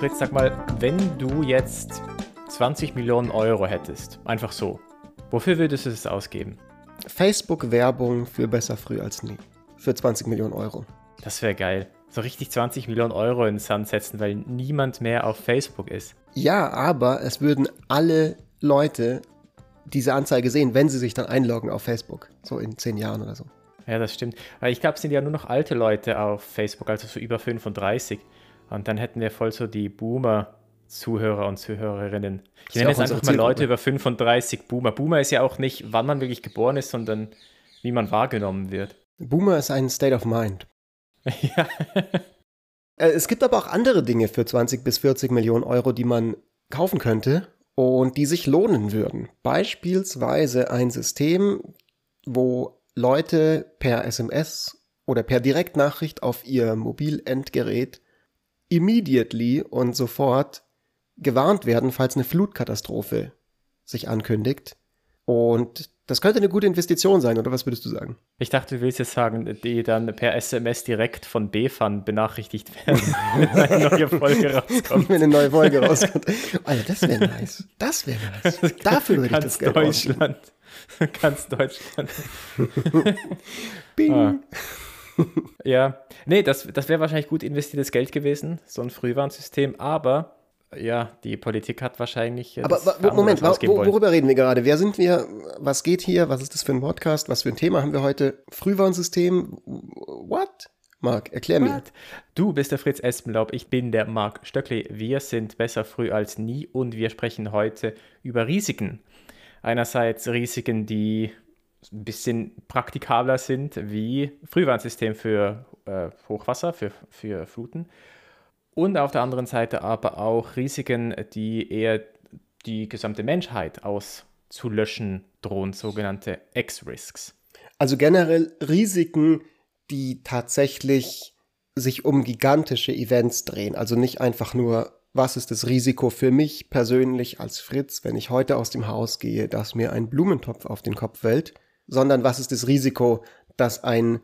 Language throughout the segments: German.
Fritz, sag mal, wenn du jetzt 20 Millionen Euro hättest, einfach so, wofür würdest du es ausgeben? Facebook-Werbung für besser früh als nie. Für 20 Millionen Euro. Das wäre geil. So richtig 20 Millionen Euro in den Sand setzen, weil niemand mehr auf Facebook ist. Ja, aber es würden alle Leute diese Anzeige sehen, wenn sie sich dann einloggen auf Facebook. So in zehn Jahren oder so. Ja, das stimmt. Weil ich glaube, es sind ja nur noch alte Leute auf Facebook, also so über 35. Und dann hätten wir voll so die Boomer-Zuhörer und Zuhörerinnen. Ich nenne jetzt einfach mal Leute über 35 Boomer. Boomer ist ja auch nicht, wann man wirklich geboren ist, sondern wie man wahrgenommen wird. Boomer ist ein State of Mind. ja. Äh, es gibt aber auch andere Dinge für 20 bis 40 Millionen Euro, die man kaufen könnte und die sich lohnen würden. Beispielsweise ein System, wo Leute per SMS oder per Direktnachricht auf ihr Mobilendgerät immediately und sofort gewarnt werden, falls eine Flutkatastrophe sich ankündigt. Und das könnte eine gute Investition sein, oder was würdest du sagen? Ich dachte, du willst jetzt sagen, die dann per SMS direkt von BFAN benachrichtigt werden, wenn eine neue Folge rauskommt. wenn eine neue Folge rauskommt. Alter, das wäre nice. Das wäre nice. Dafür würde ich das Geld Deutschland. Ganz Deutschland. Bing. Ah. ja, nee, das, das wäre wahrscheinlich gut investiertes Geld gewesen, so ein Frühwarnsystem, aber ja, die Politik hat wahrscheinlich. Aber Moment, wo, worüber reden wir gerade? Wer sind wir? Was geht hier? Was ist das für ein Podcast? Was für ein Thema haben wir heute? Frühwarnsystem? What? Marc, erklär What? mir. Du bist der Fritz Espenlaub, ich bin der Marc Stöckli. Wir sind besser früh als nie und wir sprechen heute über Risiken. Einerseits Risiken, die ein bisschen praktikabler sind wie Frühwarnsystem für äh, Hochwasser, für, für Fluten. Und auf der anderen Seite aber auch Risiken, die eher die gesamte Menschheit auszulöschen drohen, sogenannte X-Risks. Also generell Risiken, die tatsächlich sich um gigantische Events drehen. Also nicht einfach nur, was ist das Risiko für mich persönlich als Fritz, wenn ich heute aus dem Haus gehe, dass mir ein Blumentopf auf den Kopf fällt, sondern was ist das Risiko, dass ein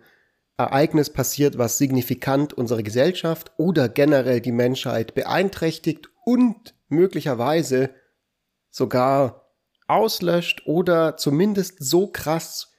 Ereignis passiert, was signifikant unsere Gesellschaft oder generell die Menschheit beeinträchtigt und möglicherweise sogar auslöscht oder zumindest so krass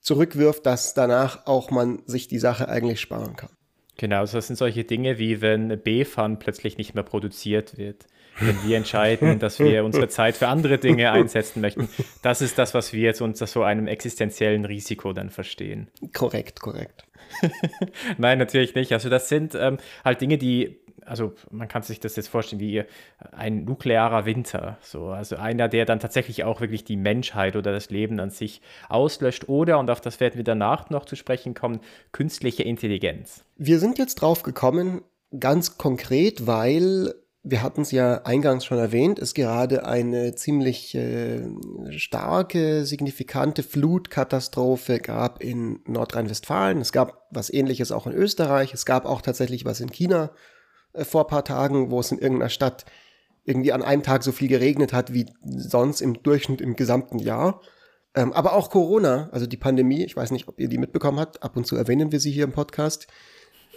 zurückwirft, dass danach auch man sich die Sache eigentlich sparen kann. Genau, das sind solche Dinge wie wenn B-Fun plötzlich nicht mehr produziert wird. Wenn wir entscheiden, dass wir unsere Zeit für andere Dinge einsetzen möchten. Das ist das, was wir jetzt unter so einem existenziellen Risiko dann verstehen. Korrekt, korrekt. Nein, natürlich nicht. Also das sind ähm, halt Dinge, die also man kann sich das jetzt vorstellen wie ein nuklearer Winter, so also einer, der dann tatsächlich auch wirklich die Menschheit oder das Leben an sich auslöscht oder und auf das werden wir danach noch zu sprechen kommen, künstliche Intelligenz. Wir sind jetzt drauf gekommen, ganz konkret, weil wir hatten es ja eingangs schon erwähnt, es gerade eine ziemlich äh, starke, signifikante Flutkatastrophe gab in Nordrhein-Westfalen. Es gab was ähnliches auch in Österreich. Es gab auch tatsächlich was in China äh, vor ein paar Tagen, wo es in irgendeiner Stadt irgendwie an einem Tag so viel geregnet hat wie sonst im Durchschnitt im gesamten Jahr. Ähm, aber auch Corona, also die Pandemie, ich weiß nicht, ob ihr die mitbekommen habt, ab und zu erwähnen wir sie hier im Podcast.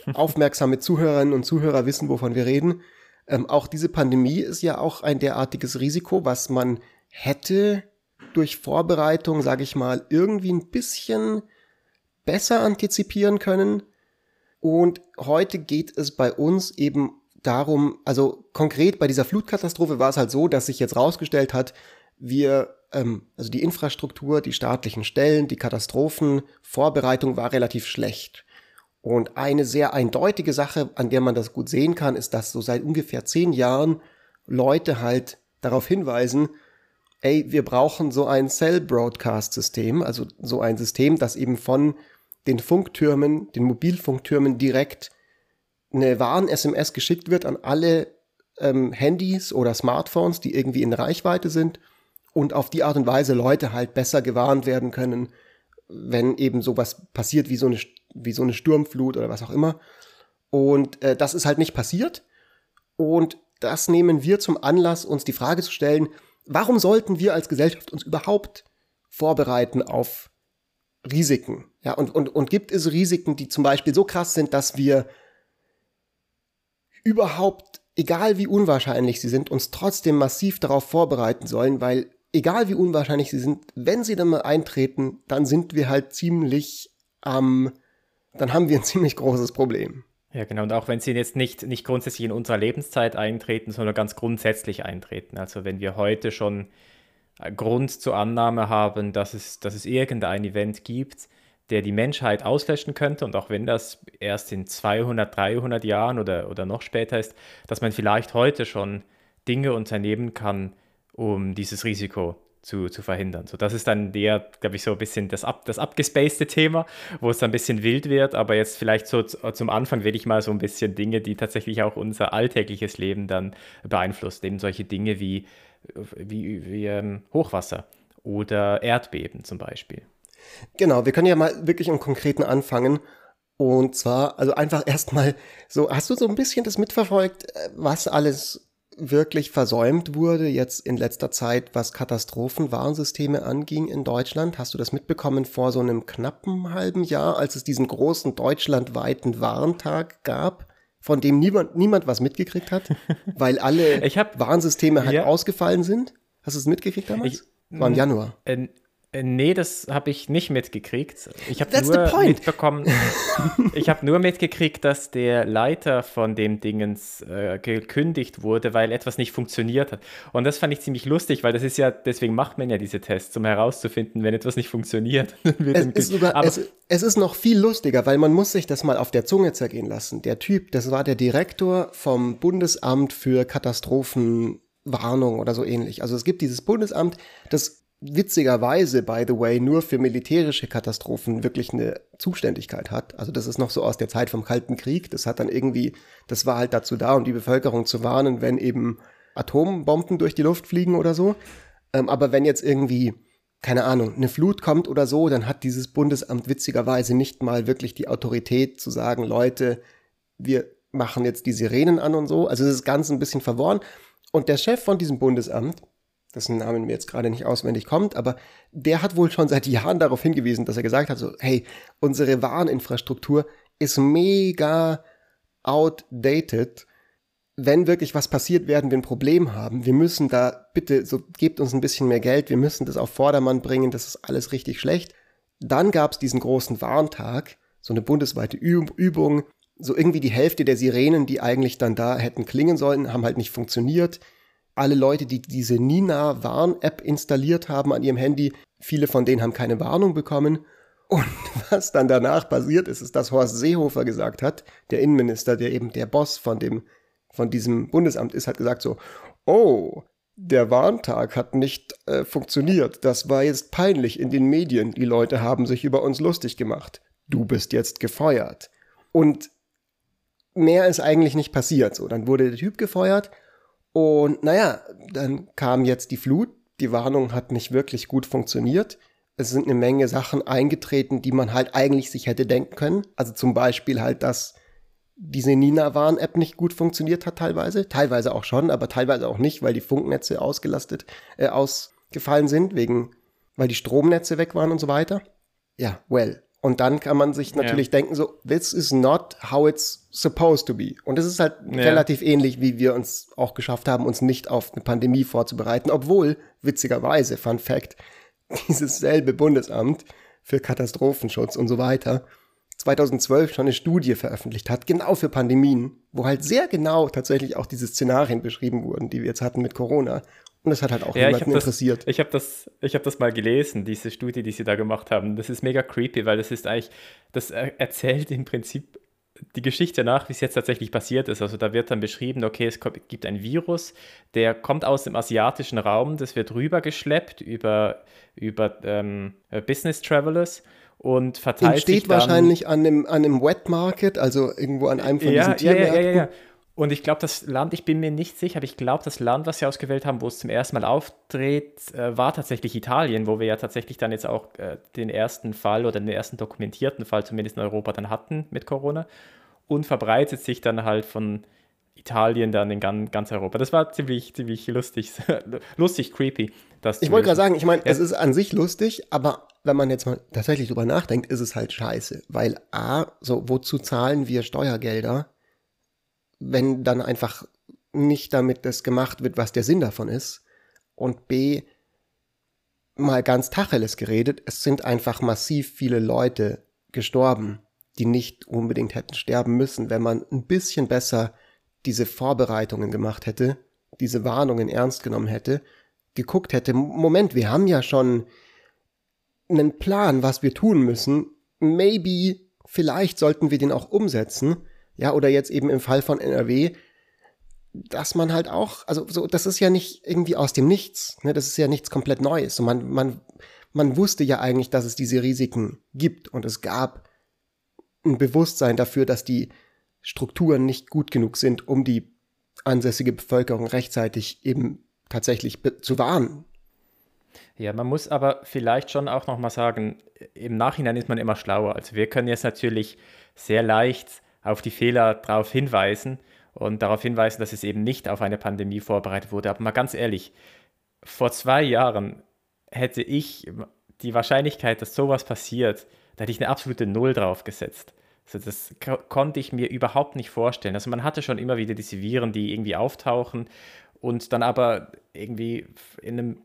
Aufmerksame Zuhörerinnen und Zuhörer wissen, wovon wir reden. Ähm, auch diese Pandemie ist ja auch ein derartiges Risiko, was man hätte durch Vorbereitung, sage ich mal, irgendwie ein bisschen besser antizipieren können. Und heute geht es bei uns eben darum, also konkret bei dieser Flutkatastrophe war es halt so, dass sich jetzt rausgestellt hat, wir, ähm, also die Infrastruktur, die staatlichen Stellen, die Katastrophenvorbereitung war relativ schlecht. Und eine sehr eindeutige Sache, an der man das gut sehen kann, ist, dass so seit ungefähr zehn Jahren Leute halt darauf hinweisen, ey, wir brauchen so ein Cell-Broadcast-System, also so ein System, das eben von den Funktürmen, den Mobilfunktürmen direkt eine Warn-SMS geschickt wird an alle ähm, Handys oder Smartphones, die irgendwie in Reichweite sind und auf die Art und Weise Leute halt besser gewarnt werden können, wenn eben sowas passiert wie so eine, wie so eine Sturmflut oder was auch immer. Und äh, das ist halt nicht passiert. Und das nehmen wir zum Anlass, uns die Frage zu stellen, warum sollten wir als Gesellschaft uns überhaupt vorbereiten auf Risiken? Ja, und, und, und gibt es Risiken, die zum Beispiel so krass sind, dass wir überhaupt egal wie unwahrscheinlich sie sind, uns trotzdem massiv darauf vorbereiten sollen, weil egal wie unwahrscheinlich sie sind, wenn sie dann mal eintreten, dann sind wir halt ziemlich am, dann haben wir ein ziemlich großes Problem. Ja, genau. Und auch wenn sie jetzt nicht, nicht grundsätzlich in unserer Lebenszeit eintreten, sondern ganz grundsätzlich eintreten. Also wenn wir heute schon Grund zur Annahme haben, dass es, dass es irgendein Event gibt, der die Menschheit auslöschen könnte, und auch wenn das erst in 200, 300 Jahren oder, oder noch später ist, dass man vielleicht heute schon Dinge unternehmen kann, um dieses Risiko zu, zu verhindern. So, das ist dann der, glaube ich, so ein bisschen das, ab, das abgespacede Thema, wo es dann ein bisschen wild wird, aber jetzt vielleicht so zum Anfang will ich mal so ein bisschen Dinge, die tatsächlich auch unser alltägliches Leben dann beeinflussen, eben solche Dinge wie, wie, wie ähm, Hochwasser oder Erdbeben zum Beispiel. Genau, wir können ja mal wirklich im Konkreten anfangen. Und zwar, also einfach erstmal so, hast du so ein bisschen das mitverfolgt, äh, was alles wirklich versäumt wurde jetzt in letzter Zeit, was Katastrophenwarnsysteme anging in Deutschland. Hast du das mitbekommen vor so einem knappen halben Jahr, als es diesen großen deutschlandweiten Warntag gab, von dem niemand, niemand was mitgekriegt hat, weil alle hab, Warnsysteme halt ja. ausgefallen sind? Hast du es mitgekriegt damals? Ich, war im Januar. Äh, nee, das habe ich nicht mitgekriegt. Ich habe nur mitbekommen. ich habe nur mitgekriegt, dass der Leiter von dem Dingens äh, gekündigt wurde, weil etwas nicht funktioniert hat. Und das fand ich ziemlich lustig, weil das ist ja, deswegen macht man ja diese Tests, um herauszufinden, wenn etwas nicht funktioniert. es, ist sogar, es, es ist noch viel lustiger, weil man muss sich das mal auf der Zunge zergehen lassen. Der Typ, das war der Direktor vom Bundesamt für Katastrophenwarnung oder so ähnlich. Also es gibt dieses Bundesamt, das witzigerweise, by the way, nur für militärische Katastrophen wirklich eine Zuständigkeit hat. Also das ist noch so aus der Zeit vom Kalten Krieg. Das hat dann irgendwie, das war halt dazu da, um die Bevölkerung zu warnen, wenn eben Atombomben durch die Luft fliegen oder so. Ähm, aber wenn jetzt irgendwie, keine Ahnung, eine Flut kommt oder so, dann hat dieses Bundesamt witzigerweise nicht mal wirklich die Autorität zu sagen, Leute, wir machen jetzt die Sirenen an und so. Also das ist ganz ein bisschen verworren. Und der Chef von diesem Bundesamt, dessen Namen mir jetzt gerade nicht auswendig kommt, aber der hat wohl schon seit Jahren darauf hingewiesen, dass er gesagt hat, so, hey, unsere Wareninfrastruktur ist mega outdated. Wenn wirklich was passiert, werden wir ein Problem haben. Wir müssen da, bitte, so gebt uns ein bisschen mehr Geld, wir müssen das auf Vordermann bringen, das ist alles richtig schlecht. Dann gab es diesen großen Warntag, so eine bundesweite Übung, so irgendwie die Hälfte der Sirenen, die eigentlich dann da hätten klingen sollen, haben halt nicht funktioniert alle Leute, die diese Nina Warn-App installiert haben an ihrem Handy, viele von denen haben keine Warnung bekommen. Und was dann danach passiert ist, ist, dass Horst Seehofer gesagt hat, der Innenminister, der eben der Boss von dem, von diesem Bundesamt ist, hat gesagt so, oh, der Warntag hat nicht äh, funktioniert. Das war jetzt peinlich in den Medien. Die Leute haben sich über uns lustig gemacht. Du bist jetzt gefeuert. Und mehr ist eigentlich nicht passiert. So, dann wurde der Typ gefeuert und naja, dann kam jetzt die Flut. Die Warnung hat nicht wirklich gut funktioniert. Es sind eine Menge Sachen eingetreten, die man halt eigentlich sich hätte denken können. Also zum Beispiel halt, dass diese Nina-Warn-App nicht gut funktioniert hat teilweise. Teilweise auch schon, aber teilweise auch nicht, weil die Funknetze ausgelastet, äh, ausgefallen sind, wegen, weil die Stromnetze weg waren und so weiter. Ja, well. Und dann kann man sich natürlich ja. denken, so, this is not how it's supposed to be. Und es ist halt ja. relativ ähnlich, wie wir uns auch geschafft haben, uns nicht auf eine Pandemie vorzubereiten, obwohl, witzigerweise, Fun Fact, dieses selbe Bundesamt für Katastrophenschutz und so weiter 2012 schon eine Studie veröffentlicht hat, genau für Pandemien, wo halt sehr genau tatsächlich auch diese Szenarien beschrieben wurden, die wir jetzt hatten mit Corona. Und das hat halt auch ja, niemanden das, interessiert. Ich habe das, hab das mal gelesen, diese Studie, die sie da gemacht haben. Das ist mega creepy, weil das ist eigentlich, das erzählt im Prinzip die Geschichte nach, wie es jetzt tatsächlich passiert ist. Also da wird dann beschrieben, okay, es gibt ein Virus, der kommt aus dem asiatischen Raum, das wird rübergeschleppt über, über ähm, Business Travelers und verteilt Entsteht sich dann, wahrscheinlich an einem, an einem Wet Market, also irgendwo an einem von ja, diesen Tiermärkten. Ja, ja, ja, ja. Und ich glaube, das Land, ich bin mir nicht sicher, aber ich glaube, das Land, was sie ausgewählt haben, wo es zum ersten Mal auftritt, äh, war tatsächlich Italien, wo wir ja tatsächlich dann jetzt auch äh, den ersten Fall oder den ersten dokumentierten Fall zumindest in Europa dann hatten mit Corona. Und verbreitet sich dann halt von Italien dann in ganz, ganz Europa. Das war ziemlich, ziemlich lustig, lustig, creepy. Das ich wollte gerade sagen, ich meine, ja. es ist an sich lustig, aber wenn man jetzt mal tatsächlich drüber nachdenkt, ist es halt scheiße. Weil A, so, wozu zahlen wir Steuergelder? Wenn dann einfach nicht damit das gemacht wird, was der Sinn davon ist. Und B, mal ganz Tacheles geredet, es sind einfach massiv viele Leute gestorben, die nicht unbedingt hätten sterben müssen, wenn man ein bisschen besser diese Vorbereitungen gemacht hätte, diese Warnungen ernst genommen hätte, geguckt hätte, Moment, wir haben ja schon einen Plan, was wir tun müssen, maybe, vielleicht sollten wir den auch umsetzen, ja, oder jetzt eben im Fall von NRW, dass man halt auch, also so, das ist ja nicht irgendwie aus dem Nichts, ne? das ist ja nichts komplett Neues. So man, man, man wusste ja eigentlich, dass es diese Risiken gibt und es gab ein Bewusstsein dafür, dass die Strukturen nicht gut genug sind, um die ansässige Bevölkerung rechtzeitig eben tatsächlich zu warnen. Ja, man muss aber vielleicht schon auch nochmal sagen, im Nachhinein ist man immer schlauer. Also wir können jetzt natürlich sehr leicht auf die Fehler darauf hinweisen und darauf hinweisen, dass es eben nicht auf eine Pandemie vorbereitet wurde. Aber mal ganz ehrlich, vor zwei Jahren hätte ich die Wahrscheinlichkeit, dass sowas passiert, da hätte ich eine absolute Null drauf gesetzt. Also das konnte ich mir überhaupt nicht vorstellen. Also man hatte schon immer wieder diese Viren, die irgendwie auftauchen und dann aber irgendwie in, einem,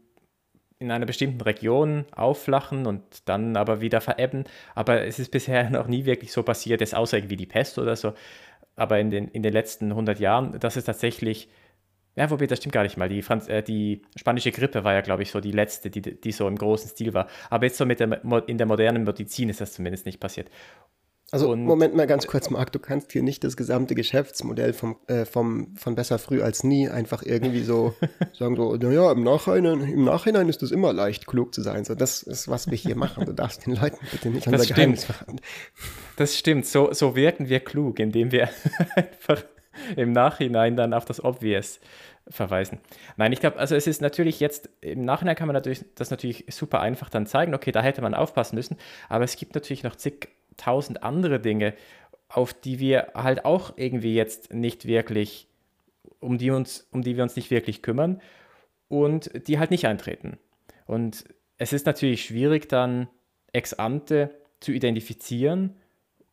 in einer bestimmten Region aufflachen und dann aber wieder verebben. Aber es ist bisher noch nie wirklich so passiert, jetzt außer irgendwie die Pest oder so. Aber in den, in den letzten 100 Jahren, das ist tatsächlich, ja, wobei, das stimmt gar nicht mal. Die, Franz äh, die spanische Grippe war ja, glaube ich, so die letzte, die, die so im großen Stil war. Aber jetzt so mit der, in der modernen Medizin ist das zumindest nicht passiert. Also und, Moment mal ganz kurz, Marc, du kannst hier nicht das gesamte Geschäftsmodell vom, äh, vom, von Besser früh als nie einfach irgendwie so sagen, so, naja, im Nachhinein, im Nachhinein ist es immer leicht, klug zu sein. So, das ist, was wir hier machen. Du darfst den Leuten bitte nicht unser Geheimnis verraten. Das stimmt, so, so wirken wir klug, indem wir einfach im Nachhinein dann auf das Obvious verweisen. Nein, ich glaube, also es ist natürlich jetzt, im Nachhinein kann man natürlich das natürlich super einfach dann zeigen, okay, da hätte man aufpassen müssen, aber es gibt natürlich noch zig tausend andere Dinge, auf die wir halt auch irgendwie jetzt nicht wirklich, um die, uns, um die wir uns nicht wirklich kümmern und die halt nicht eintreten. Und es ist natürlich schwierig dann ex ante zu identifizieren,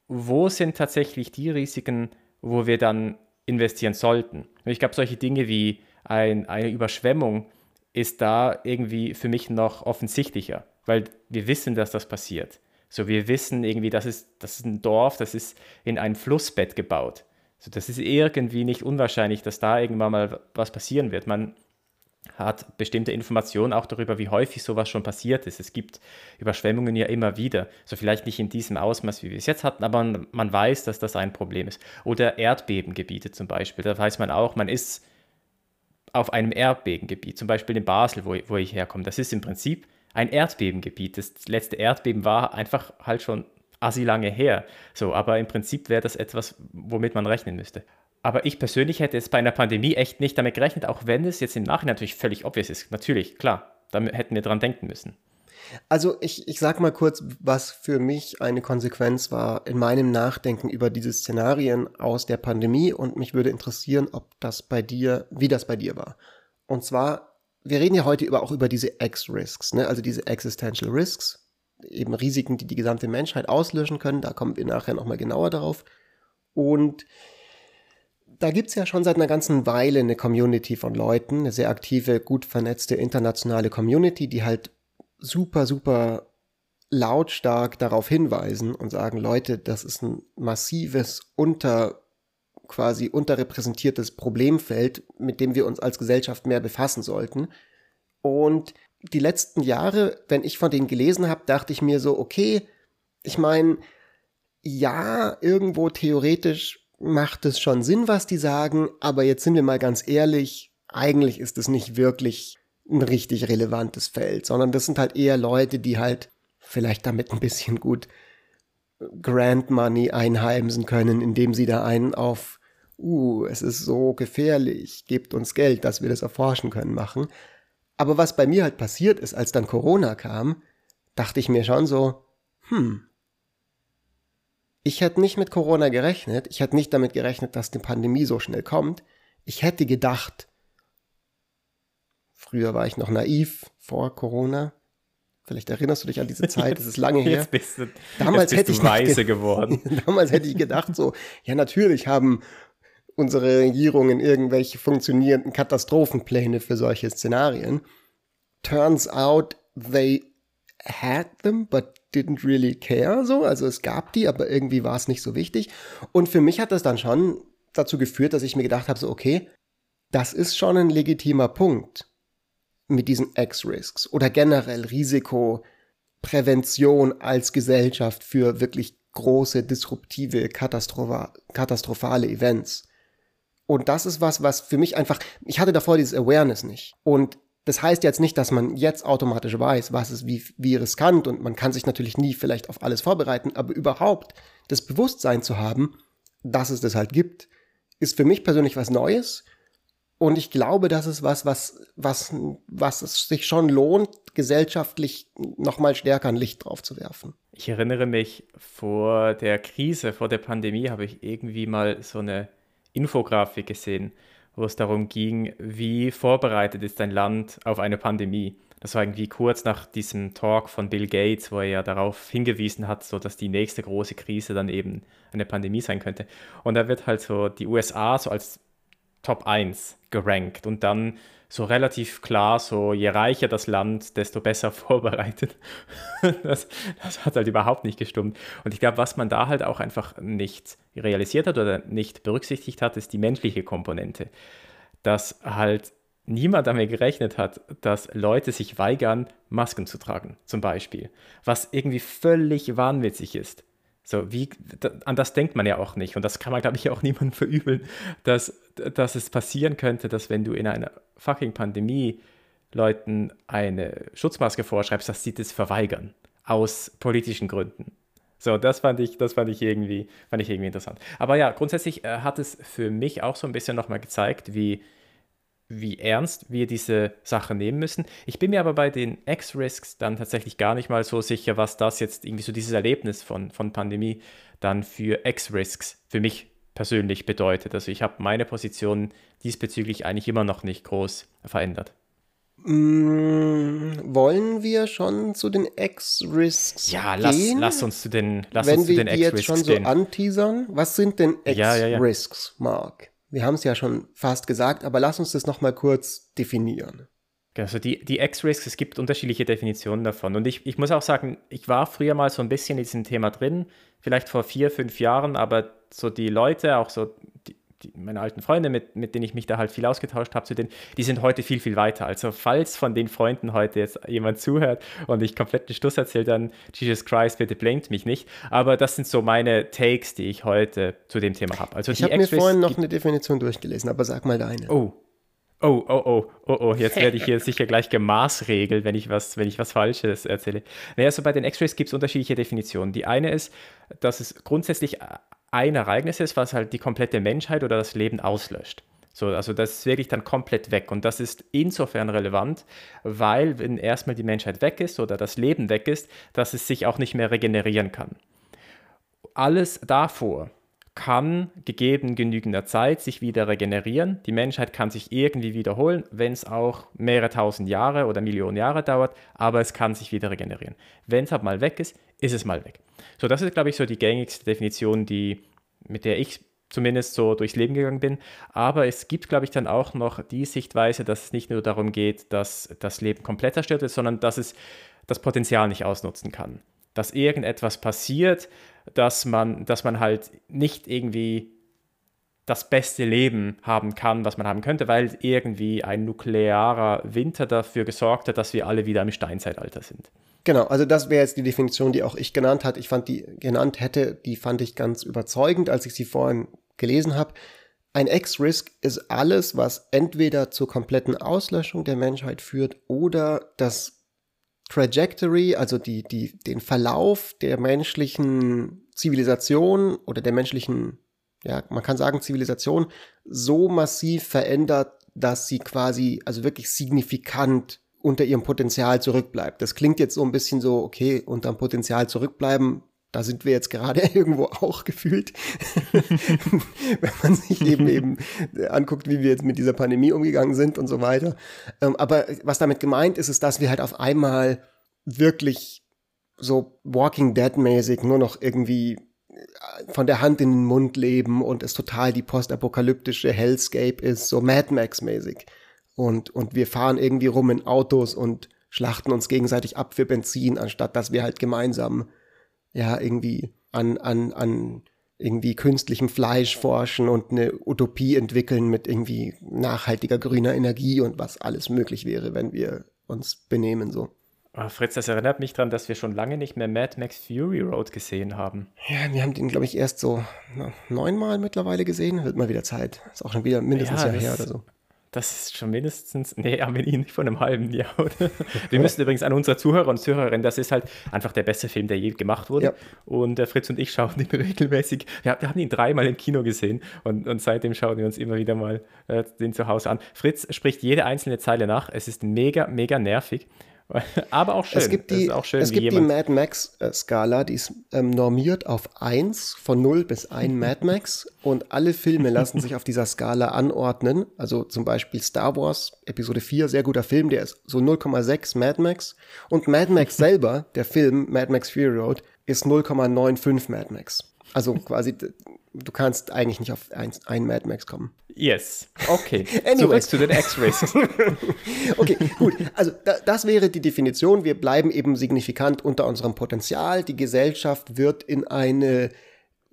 wo sind tatsächlich die Risiken, wo wir dann investieren sollten. Ich glaube, solche Dinge wie ein, eine Überschwemmung ist da irgendwie für mich noch offensichtlicher, weil wir wissen, dass das passiert. So, wir wissen irgendwie, das ist, das ist ein Dorf, das ist in ein Flussbett gebaut. So, das ist irgendwie nicht unwahrscheinlich, dass da irgendwann mal was passieren wird. Man hat bestimmte Informationen auch darüber, wie häufig sowas schon passiert ist. Es gibt Überschwemmungen ja immer wieder. So vielleicht nicht in diesem Ausmaß, wie wir es jetzt hatten, aber man, weiß, dass das ein Problem ist. Oder Erdbebengebiete zum Beispiel. Da weiß man auch, man ist auf einem Erdbebengebiet, zum Beispiel in Basel, wo, wo ich herkomme. Das ist im Prinzip ein Erdbebengebiet. Das letzte Erdbeben war einfach halt schon assi lange her. So, aber im Prinzip wäre das etwas, womit man rechnen müsste. Aber ich persönlich hätte jetzt bei einer Pandemie echt nicht damit gerechnet, auch wenn es jetzt im Nachhinein natürlich völlig obvious ist. Natürlich, klar, da hätten wir dran denken müssen. Also ich, ich sag mal kurz, was für mich eine Konsequenz war in meinem Nachdenken über diese Szenarien aus der Pandemie und mich würde interessieren, ob das bei dir, wie das bei dir war. Und zwar wir reden ja heute über, auch über diese X-Risks, ne? also diese Existential Risks, eben Risiken, die die gesamte Menschheit auslöschen können. Da kommen wir nachher nochmal genauer darauf. Und da gibt es ja schon seit einer ganzen Weile eine Community von Leuten, eine sehr aktive, gut vernetzte internationale Community, die halt super, super lautstark darauf hinweisen und sagen, Leute, das ist ein massives Unter quasi unterrepräsentiertes Problemfeld, mit dem wir uns als Gesellschaft mehr befassen sollten. Und die letzten Jahre, wenn ich von denen gelesen habe, dachte ich mir so, okay, ich meine, ja, irgendwo theoretisch macht es schon Sinn, was die sagen, aber jetzt sind wir mal ganz ehrlich, eigentlich ist es nicht wirklich ein richtig relevantes Feld, sondern das sind halt eher Leute, die halt vielleicht damit ein bisschen gut Grand Money einheimsen können, indem sie da einen auf, uh, es ist so gefährlich, gebt uns Geld, dass wir das erforschen können, machen. Aber was bei mir halt passiert ist, als dann Corona kam, dachte ich mir schon so, hm, ich hätte nicht mit Corona gerechnet, ich hätte nicht damit gerechnet, dass die Pandemie so schnell kommt. Ich hätte gedacht, früher war ich noch naiv vor Corona, Vielleicht erinnerst du dich an diese Zeit, das ist lange her. Jetzt bist du, damals jetzt bist hätte ich weise geworden. damals hätte ich gedacht so, ja natürlich haben unsere Regierungen irgendwelche funktionierenden Katastrophenpläne für solche Szenarien. Turns out they had them, but didn't really care, so. Also es gab die, aber irgendwie war es nicht so wichtig. Und für mich hat das dann schon dazu geführt, dass ich mir gedacht habe, so, okay, das ist schon ein legitimer Punkt mit diesen X-Risks oder generell Risikoprävention als Gesellschaft für wirklich große, disruptive, katastrophale Events. Und das ist was, was für mich einfach, ich hatte davor dieses Awareness nicht. Und das heißt jetzt nicht, dass man jetzt automatisch weiß, was ist wie, wie riskant und man kann sich natürlich nie vielleicht auf alles vorbereiten, aber überhaupt das Bewusstsein zu haben, dass es das halt gibt, ist für mich persönlich was Neues. Und ich glaube, das ist was, was, was, was es sich schon lohnt, gesellschaftlich nochmal stärker ein Licht drauf zu werfen. Ich erinnere mich, vor der Krise, vor der Pandemie habe ich irgendwie mal so eine Infografik gesehen, wo es darum ging, wie vorbereitet ist ein Land auf eine Pandemie. Das war irgendwie kurz nach diesem Talk von Bill Gates, wo er ja darauf hingewiesen hat, so dass die nächste große Krise dann eben eine Pandemie sein könnte. Und da wird halt so die USA so als Top 1 gerankt und dann so relativ klar, so je reicher das Land, desto besser vorbereitet. das, das hat halt überhaupt nicht gestimmt. Und ich glaube, was man da halt auch einfach nicht realisiert hat oder nicht berücksichtigt hat, ist die menschliche Komponente. Dass halt niemand damit gerechnet hat, dass Leute sich weigern, Masken zu tragen, zum Beispiel. Was irgendwie völlig wahnwitzig ist. So, wie, an das denkt man ja auch nicht. Und das kann man, glaube ich, auch niemandem verübeln, dass, dass es passieren könnte, dass wenn du in einer fucking Pandemie Leuten eine Schutzmaske vorschreibst, dass sie das verweigern. Aus politischen Gründen. So, das fand ich, das fand ich irgendwie, fand ich irgendwie interessant. Aber ja, grundsätzlich äh, hat es für mich auch so ein bisschen nochmal gezeigt, wie, wie ernst wir diese Sache nehmen müssen. Ich bin mir aber bei den X-Risks dann tatsächlich gar nicht mal so sicher, was das jetzt irgendwie so dieses Erlebnis von, von Pandemie dann für X-Risks für mich persönlich bedeutet. Also ich habe meine Position diesbezüglich eigentlich immer noch nicht groß verändert. Mm, wollen wir schon zu den X-Risks ja, lass, gehen? lass uns zu den lass Wenn uns zu den X-Risks Wenn wir die jetzt schon so anteasern, was sind denn X-Risks, ja, ja, ja. Mark? Wir haben es ja schon fast gesagt, aber lass uns das nochmal kurz definieren. Also die, die X-Risks, es gibt unterschiedliche Definitionen davon. Und ich, ich muss auch sagen, ich war früher mal so ein bisschen in diesem Thema drin, vielleicht vor vier, fünf Jahren, aber so die Leute, auch so die, die, meine alten Freunde, mit, mit denen ich mich da halt viel ausgetauscht habe, zu denen, die sind heute viel, viel weiter. Also falls von den Freunden heute jetzt jemand zuhört und ich komplett den Stuss erzähle, dann Jesus Christ, bitte blamet mich nicht. Aber das sind so meine Takes, die ich heute zu dem Thema habe. Also ich habe mir vorhin noch eine Definition durchgelesen, aber sag mal deine. Oh, Oh, oh, oh, oh, oh, jetzt werde ich hier sicher gleich gemaßregelt, wenn ich was, wenn ich was Falsches erzähle. Naja, also bei den X-Rays gibt es unterschiedliche Definitionen. Die eine ist, dass es grundsätzlich ein Ereignis ist, was halt die komplette Menschheit oder das Leben auslöscht. So, also das ist wirklich dann komplett weg. Und das ist insofern relevant, weil wenn erstmal die Menschheit weg ist oder das Leben weg ist, dass es sich auch nicht mehr regenerieren kann. Alles davor kann gegeben genügender Zeit sich wieder regenerieren. Die Menschheit kann sich irgendwie wiederholen, wenn es auch mehrere tausend Jahre oder Millionen Jahre dauert, aber es kann sich wieder regenerieren. Wenn es halt mal weg ist, ist es mal weg. So, das ist, glaube ich, so die gängigste Definition, die, mit der ich zumindest so durchs Leben gegangen bin. Aber es gibt, glaube ich, dann auch noch die Sichtweise, dass es nicht nur darum geht, dass das Leben komplett zerstört ist, sondern dass es das Potenzial nicht ausnutzen kann. Dass irgendetwas passiert, dass man, dass man halt nicht irgendwie das beste Leben haben kann, was man haben könnte, weil irgendwie ein nuklearer Winter dafür gesorgt hat, dass wir alle wieder im Steinzeitalter sind. Genau, also das wäre jetzt die Definition, die auch ich genannt hat. Ich fand die genannt hätte, die fand ich ganz überzeugend, als ich sie vorhin gelesen habe. Ein X-Risk ist alles, was entweder zur kompletten Auslöschung der Menschheit führt oder das Trajectory, also die, die, den Verlauf der menschlichen Zivilisation oder der menschlichen, ja, man kann sagen Zivilisation, so massiv verändert, dass sie quasi, also wirklich signifikant unter ihrem Potenzial zurückbleibt. Das klingt jetzt so ein bisschen so, okay, unterm Potenzial zurückbleiben, da sind wir jetzt gerade irgendwo auch gefühlt, wenn man sich eben eben anguckt, wie wir jetzt mit dieser Pandemie umgegangen sind und so weiter. Ähm, aber was damit gemeint ist, ist, dass wir halt auf einmal wirklich so Walking Dead mäßig nur noch irgendwie von der Hand in den Mund leben und es total die postapokalyptische Hellscape ist, so Mad Max-mäßig. Und, und wir fahren irgendwie rum in Autos und schlachten uns gegenseitig ab für Benzin, anstatt dass wir halt gemeinsam ja irgendwie an, an, an irgendwie künstlichem Fleisch forschen und eine Utopie entwickeln mit irgendwie nachhaltiger grüner Energie und was alles möglich wäre, wenn wir uns benehmen so. Oh, Fritz, das erinnert mich daran, dass wir schon lange nicht mehr Mad Max Fury Road gesehen haben. Ja, wir haben den, glaube ich, erst so neunmal mittlerweile gesehen. Wird mal wieder Zeit. Ist auch schon wieder mindestens ja, ein Jahr her oder so. Das ist schon mindestens, nee, haben wir ihn nicht von einem halben Jahr. Oder? Wir müssen übrigens an unsere Zuhörer und Zuhörerinnen, das ist halt einfach der beste Film, der je gemacht wurde. Ja. Und äh, Fritz und ich schauen ihn regelmäßig. Ja, wir haben ihn dreimal im Kino gesehen und, und seitdem schauen wir uns immer wieder mal äh, den zu Hause an. Fritz spricht jede einzelne Zeile nach. Es ist mega, mega nervig. Aber auch schön. Es gibt die, schön, es gibt die Mad Max-Skala, die ist ähm, normiert auf 1, von 0 bis 1 Mad Max. Und alle Filme lassen sich auf dieser Skala anordnen. Also zum Beispiel Star Wars, Episode 4, sehr guter Film, der ist so 0,6 Mad Max. Und Mad Max selber, der Film Mad Max Fury Road, ist 0,95 Mad Max. Also quasi, du kannst eigentlich nicht auf ein, ein Mad Max kommen. Yes. Okay. Zurück zu den X-Rays. okay, gut. Also da, das wäre die Definition. Wir bleiben eben signifikant unter unserem Potenzial. Die Gesellschaft wird in eine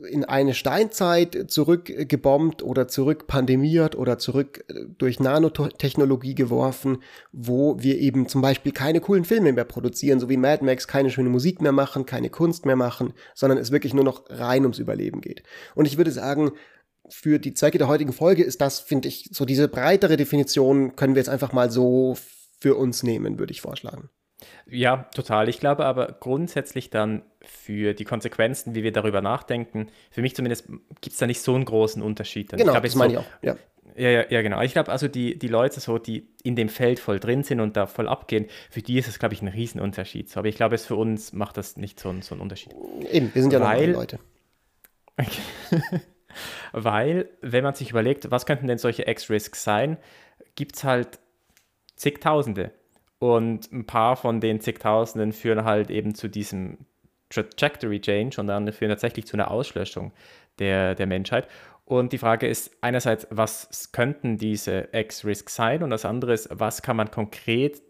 in eine Steinzeit zurückgebombt oder zurückpandemiert oder zurück äh, durch Nanotechnologie geworfen, wo wir eben zum Beispiel keine coolen Filme mehr produzieren, so wie Mad Max, keine schöne Musik mehr machen, keine Kunst mehr machen, sondern es wirklich nur noch rein ums Überleben geht. Und ich würde sagen, für die Zwecke der heutigen Folge ist das, finde ich, so diese breitere Definition können wir jetzt einfach mal so für uns nehmen, würde ich vorschlagen. Ja, total. Ich glaube aber grundsätzlich dann für die Konsequenzen, wie wir darüber nachdenken, für mich zumindest gibt es da nicht so einen großen Unterschied. Genau, glaub, das meine so, ich auch. Ja. Ja, ja, ja, genau. Ich glaube, also die, die Leute, so, die in dem Feld voll drin sind und da voll abgehen, für die ist es, glaube ich, ein Riesenunterschied. So, aber ich glaube, es für uns macht das nicht so, so einen Unterschied. Eben, wir sind ja Weil, Leute. Okay. Weil, wenn man sich überlegt, was könnten denn solche X-Risks sein, gibt es halt zigtausende. Und ein paar von den zigtausenden führen halt eben zu diesem Trajectory Change und dann führen tatsächlich zu einer Auslöschung der, der Menschheit. Und die Frage ist einerseits, was könnten diese X-Risks sein? Und das andere ist, was kann man konkret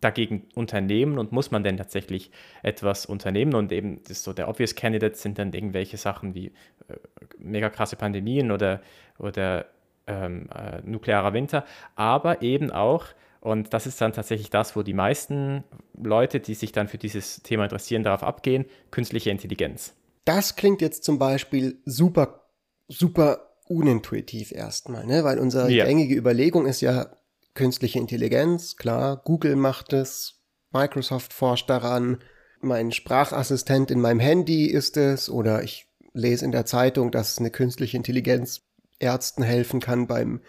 dagegen unternehmen und muss man denn tatsächlich etwas unternehmen? Und eben das so der obvious Candidate sind dann irgendwelche Sachen wie äh, mega krasse Pandemien oder, oder ähm, äh, nuklearer Winter, aber eben auch und das ist dann tatsächlich das, wo die meisten Leute, die sich dann für dieses Thema interessieren, darauf abgehen, künstliche Intelligenz. Das klingt jetzt zum Beispiel super, super unintuitiv erstmal, ne? weil unsere ja. gängige Überlegung ist ja künstliche Intelligenz, klar, Google macht es, Microsoft forscht daran, mein Sprachassistent in meinem Handy ist es oder ich lese in der Zeitung, dass eine künstliche Intelligenz Ärzten helfen kann beim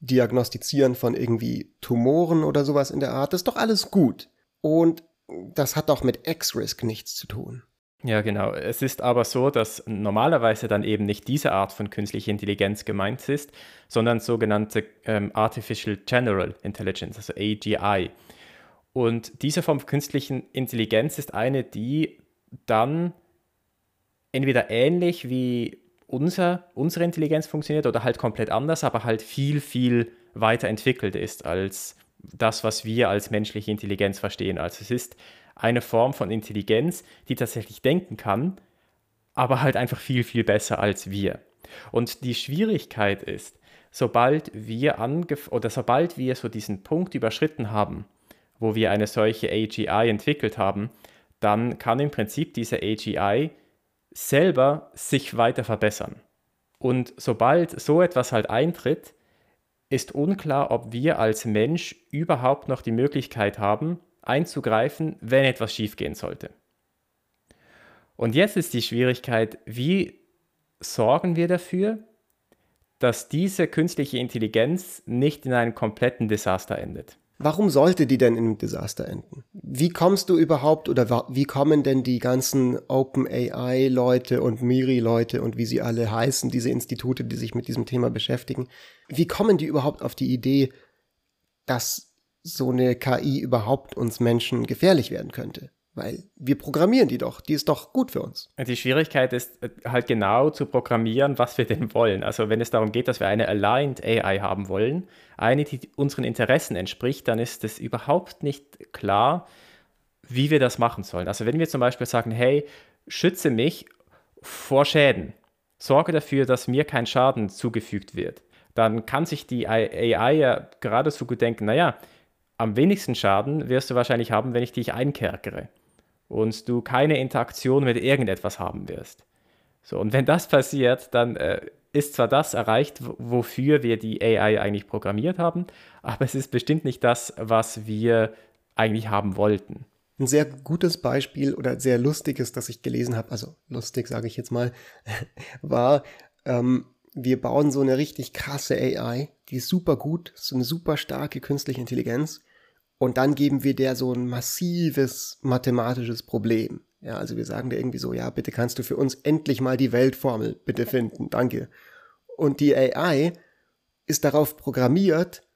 Diagnostizieren von irgendwie Tumoren oder sowas in der Art. Das ist doch alles gut. Und das hat doch mit X-Risk nichts zu tun. Ja, genau. Es ist aber so, dass normalerweise dann eben nicht diese Art von künstlicher Intelligenz gemeint ist, sondern sogenannte ähm, Artificial General Intelligence, also AGI. Und diese Form von künstlichen Intelligenz ist eine, die dann entweder ähnlich wie unser, unsere Intelligenz funktioniert oder halt komplett anders, aber halt viel, viel weiterentwickelt ist als das, was wir als menschliche Intelligenz verstehen. Also es ist eine Form von Intelligenz, die tatsächlich denken kann, aber halt einfach viel, viel besser als wir. Und die Schwierigkeit ist, sobald wir angef oder sobald wir so diesen Punkt überschritten haben, wo wir eine solche AGI entwickelt haben, dann kann im Prinzip diese AGI selber sich weiter verbessern. Und sobald so etwas halt eintritt, ist unklar, ob wir als Mensch überhaupt noch die Möglichkeit haben, einzugreifen, wenn etwas schiefgehen sollte. Und jetzt ist die Schwierigkeit, wie sorgen wir dafür, dass diese künstliche Intelligenz nicht in einem kompletten Desaster endet? Warum sollte die denn in einem Desaster enden? Wie kommst du überhaupt oder wie kommen denn die ganzen OpenAI-Leute und Miri-Leute und wie sie alle heißen, diese Institute, die sich mit diesem Thema beschäftigen, wie kommen die überhaupt auf die Idee, dass so eine KI überhaupt uns Menschen gefährlich werden könnte? Weil wir programmieren die doch, die ist doch gut für uns. Die Schwierigkeit ist äh, halt genau zu programmieren, was wir denn wollen. Also wenn es darum geht, dass wir eine Aligned AI haben wollen, eine, die unseren Interessen entspricht, dann ist es überhaupt nicht klar, wie wir das machen sollen. Also wenn wir zum Beispiel sagen, hey, schütze mich vor Schäden, sorge dafür, dass mir kein Schaden zugefügt wird, dann kann sich die AI ja geradezu gut denken, naja, am wenigsten Schaden wirst du wahrscheinlich haben, wenn ich dich einkerkere und du keine Interaktion mit irgendetwas haben wirst. So, und wenn das passiert, dann äh, ist zwar das erreicht, wofür wir die AI eigentlich programmiert haben, aber es ist bestimmt nicht das, was wir eigentlich haben wollten. Ein sehr gutes Beispiel oder sehr lustiges, das ich gelesen habe, also lustig sage ich jetzt mal, war, ähm, wir bauen so eine richtig krasse AI, die ist super gut, so eine super starke künstliche Intelligenz und dann geben wir der so ein massives mathematisches Problem. Ja, also wir sagen der irgendwie so, ja, bitte kannst du für uns endlich mal die Weltformel bitte finden, danke. Und die AI ist darauf programmiert,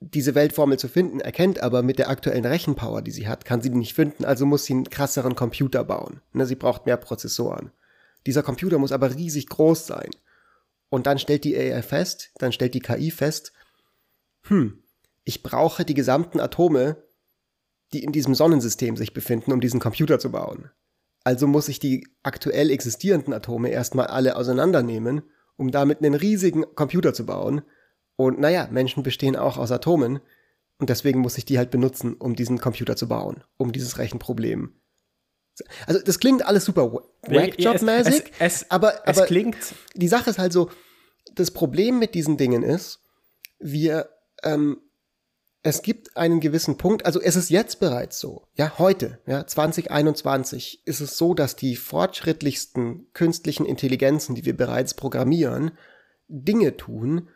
diese Weltformel zu finden, erkennt aber mit der aktuellen Rechenpower, die sie hat, kann sie die nicht finden, also muss sie einen krasseren Computer bauen. Ne, sie braucht mehr Prozessoren. Dieser Computer muss aber riesig groß sein. Und dann stellt die AI fest, dann stellt die KI fest, hm, ich brauche die gesamten Atome, die in diesem Sonnensystem sich befinden, um diesen Computer zu bauen. Also muss ich die aktuell existierenden Atome erstmal alle auseinandernehmen, um damit einen riesigen Computer zu bauen. Und naja, Menschen bestehen auch aus Atomen. Und deswegen muss ich die halt benutzen, um diesen Computer zu bauen, um dieses Rechenproblem. Also das klingt alles super Wackjob-mäßig, aber, aber klingt. Die Sache ist halt so, das Problem mit diesen Dingen ist, wir ähm, es gibt einen gewissen Punkt, also es ist jetzt bereits so, ja, heute, ja, 2021 ist es so, dass die fortschrittlichsten künstlichen Intelligenzen, die wir bereits programmieren, Dinge tun,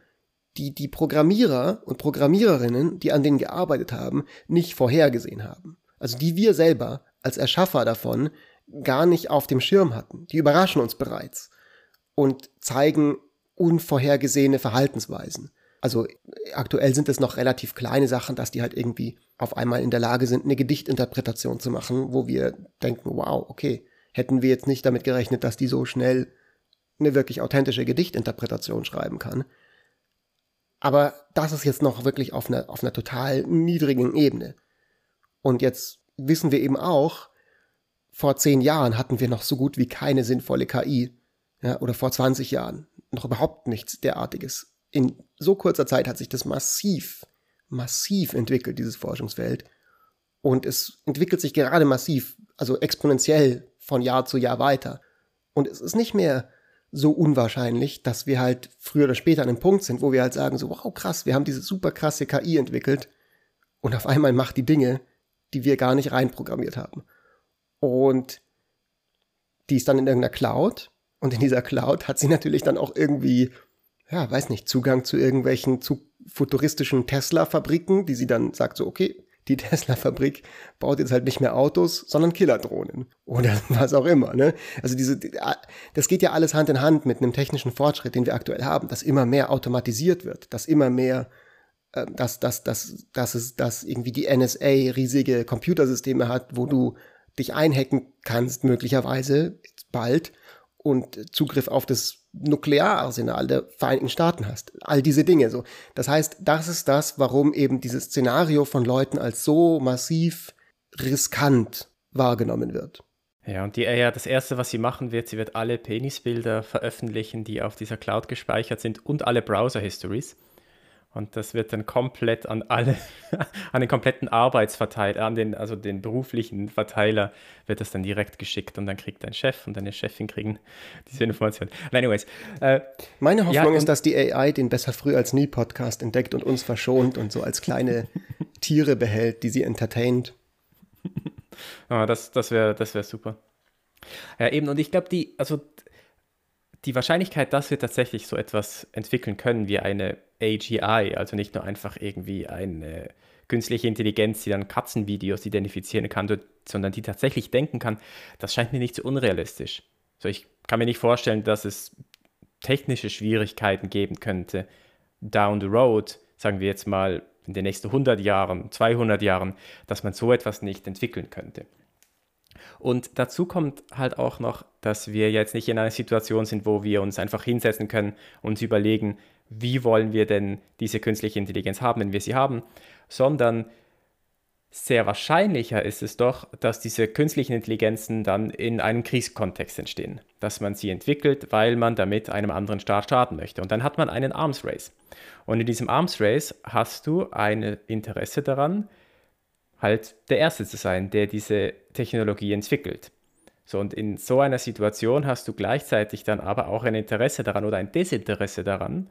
die die Programmierer und Programmiererinnen, die an denen gearbeitet haben, nicht vorhergesehen haben. Also die wir selber als Erschaffer davon gar nicht auf dem Schirm hatten. Die überraschen uns bereits und zeigen unvorhergesehene Verhaltensweisen. Also aktuell sind es noch relativ kleine Sachen, dass die halt irgendwie auf einmal in der Lage sind, eine Gedichtinterpretation zu machen, wo wir denken, wow, okay, hätten wir jetzt nicht damit gerechnet, dass die so schnell eine wirklich authentische Gedichtinterpretation schreiben kann. Aber das ist jetzt noch wirklich auf einer, auf einer total niedrigen Ebene. Und jetzt wissen wir eben auch, vor zehn Jahren hatten wir noch so gut wie keine sinnvolle KI. Ja, oder vor 20 Jahren noch überhaupt nichts derartiges in so kurzer Zeit hat sich das massiv, massiv entwickelt, dieses Forschungsfeld. Und es entwickelt sich gerade massiv, also exponentiell von Jahr zu Jahr weiter. Und es ist nicht mehr so unwahrscheinlich, dass wir halt früher oder später an einem Punkt sind, wo wir halt sagen, so, wow, krass, wir haben diese super krasse KI entwickelt und auf einmal macht die Dinge, die wir gar nicht reinprogrammiert haben. Und die ist dann in irgendeiner Cloud und in dieser Cloud hat sie natürlich dann auch irgendwie ja, weiß nicht, Zugang zu irgendwelchen zu futuristischen Tesla-Fabriken, die sie dann sagt so, okay, die Tesla-Fabrik baut jetzt halt nicht mehr Autos, sondern Killerdrohnen oder was auch immer. Ne? Also diese, das geht ja alles Hand in Hand mit einem technischen Fortschritt, den wir aktuell haben, dass immer mehr automatisiert wird, dass immer mehr, äh, dass, dass, dass, dass es, dass irgendwie die NSA riesige Computersysteme hat, wo du dich einhacken kannst, möglicherweise bald und Zugriff auf das Nukleararsenal der Vereinigten Staaten hast. All diese Dinge so. Das heißt, das ist das, warum eben dieses Szenario von Leuten als so massiv riskant wahrgenommen wird. Ja, und die ja, das erste, was sie machen wird, sie wird alle Penisbilder veröffentlichen, die auf dieser Cloud gespeichert sind und alle Browser-Histories. Und das wird dann komplett an alle, an den kompletten Arbeitsverteiler, an den, also den beruflichen Verteiler, wird das dann direkt geschickt und dann kriegt dein Chef und deine Chefin kriegen diese Information. Anyways. Äh, Meine Hoffnung ja, ist, dass die AI den besser früh als nie Podcast entdeckt und uns verschont und so als kleine Tiere behält, die sie entertaint. oh, das das wäre das wär super. Ja, eben, und ich glaube, die, also die Wahrscheinlichkeit, dass wir tatsächlich so etwas entwickeln können wie eine AGI, also nicht nur einfach irgendwie eine künstliche Intelligenz, die dann Katzenvideos identifizieren kann, sondern die tatsächlich denken kann, das scheint mir nicht so unrealistisch. So, ich kann mir nicht vorstellen, dass es technische Schwierigkeiten geben könnte, down the road, sagen wir jetzt mal in den nächsten 100 Jahren, 200 Jahren, dass man so etwas nicht entwickeln könnte. Und dazu kommt halt auch noch, dass wir jetzt nicht in einer Situation sind, wo wir uns einfach hinsetzen können und überlegen, wie wollen wir denn diese künstliche Intelligenz haben, wenn wir sie haben, sondern sehr wahrscheinlicher ist es doch, dass diese künstlichen Intelligenzen dann in einem Kriegskontext entstehen, dass man sie entwickelt, weil man damit einem anderen Staat starten möchte. Und dann hat man einen Arms Race. Und in diesem Arms Race hast du ein Interesse daran, halt der Erste zu sein, der diese Technologie entwickelt. So, und in so einer Situation hast du gleichzeitig dann aber auch ein Interesse daran oder ein Desinteresse daran,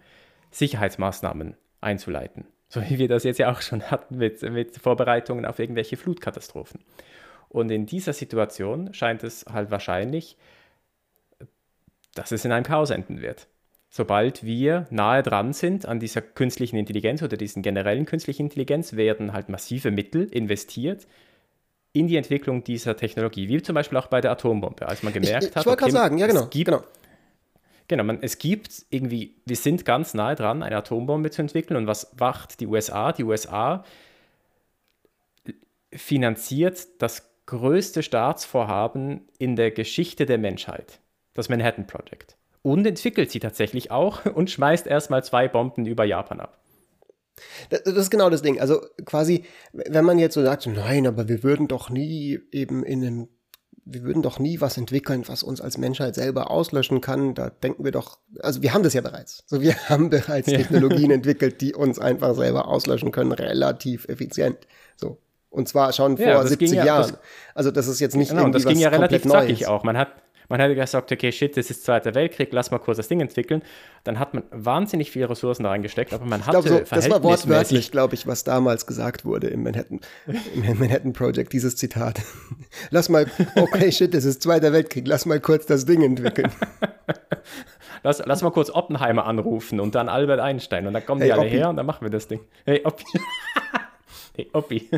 Sicherheitsmaßnahmen einzuleiten. So wie wir das jetzt ja auch schon hatten mit, mit Vorbereitungen auf irgendwelche Flutkatastrophen. Und in dieser Situation scheint es halt wahrscheinlich, dass es in einem Chaos enden wird. Sobald wir nahe dran sind an dieser künstlichen Intelligenz oder diesen generellen künstlichen Intelligenz, werden halt massive Mittel investiert in die Entwicklung dieser Technologie, wie zum Beispiel auch bei der Atombombe, als man gemerkt ich, ich, hat, okay, gerade sagen, ja genau, es gibt, genau. Genau, man, es gibt irgendwie, wir sind ganz nahe dran, eine Atombombe zu entwickeln. Und was macht die USA? Die USA finanziert das größte Staatsvorhaben in der Geschichte der Menschheit, das Manhattan Project. Und entwickelt sie tatsächlich auch und schmeißt erstmal zwei Bomben über Japan ab. Das, das, ist genau das Ding. Also quasi, wenn man jetzt so sagt, nein, aber wir würden doch nie eben in einem wir würden doch nie was entwickeln, was uns als Menschheit selber auslöschen kann. Da denken wir doch, also wir haben das ja bereits. So, wir haben bereits ja. Technologien entwickelt, die uns einfach selber auslöschen können, relativ effizient. So. Und zwar schon vor ja, 70 ja, Jahren. Das, also das ist jetzt nicht genau, irgendwie das ging ja relativ zackig auch. Man hat, man hätte gesagt, okay, shit, das ist Zweiter Weltkrieg, lass mal kurz das Ding entwickeln. Dann hat man wahnsinnig viele Ressourcen da reingesteckt, aber man glaube, so, Das war wortwörtlich, glaube ich, was damals gesagt wurde im Manhattan, im Manhattan Project, dieses Zitat. lass mal, okay, shit, das ist Zweiter Weltkrieg, lass mal kurz das Ding entwickeln. lass, lass mal kurz Oppenheimer anrufen und dann Albert Einstein und dann kommen hey, die alle Oppi. her und dann machen wir das Ding. Hey, Oppi. hey, Oppi.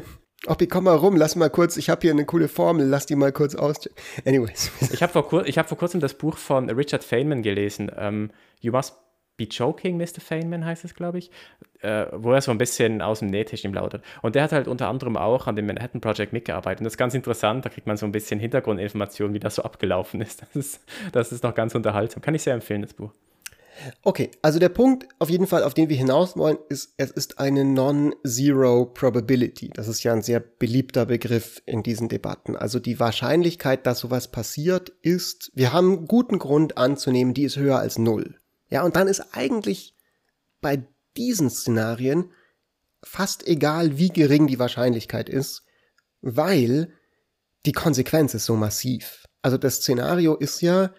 Oppi, komm mal rum, lass mal kurz, ich habe hier eine coole Formel, lass die mal kurz auschecken. Anyways. Ich habe vor, hab vor kurzem das Buch von Richard Feynman gelesen. Um, ähm, you Must Be Joking, Mr. Feynman heißt es, glaube ich, äh, wo er so ein bisschen aus dem Nähtisch ihm lautet. Und der hat halt unter anderem auch an dem Manhattan Project mitgearbeitet. Und das ist ganz interessant, da kriegt man so ein bisschen Hintergrundinformationen, wie das so abgelaufen ist. Das ist, das ist noch ganz unterhaltsam. Kann ich sehr empfehlen, das Buch. Okay, also der Punkt auf jeden Fall, auf den wir hinaus wollen, ist, es ist eine Non-Zero Probability. Das ist ja ein sehr beliebter Begriff in diesen Debatten. Also die Wahrscheinlichkeit, dass sowas passiert, ist, wir haben guten Grund anzunehmen, die ist höher als null. Ja, und dann ist eigentlich bei diesen Szenarien fast egal, wie gering die Wahrscheinlichkeit ist, weil die Konsequenz ist so massiv. Also das Szenario ist ja,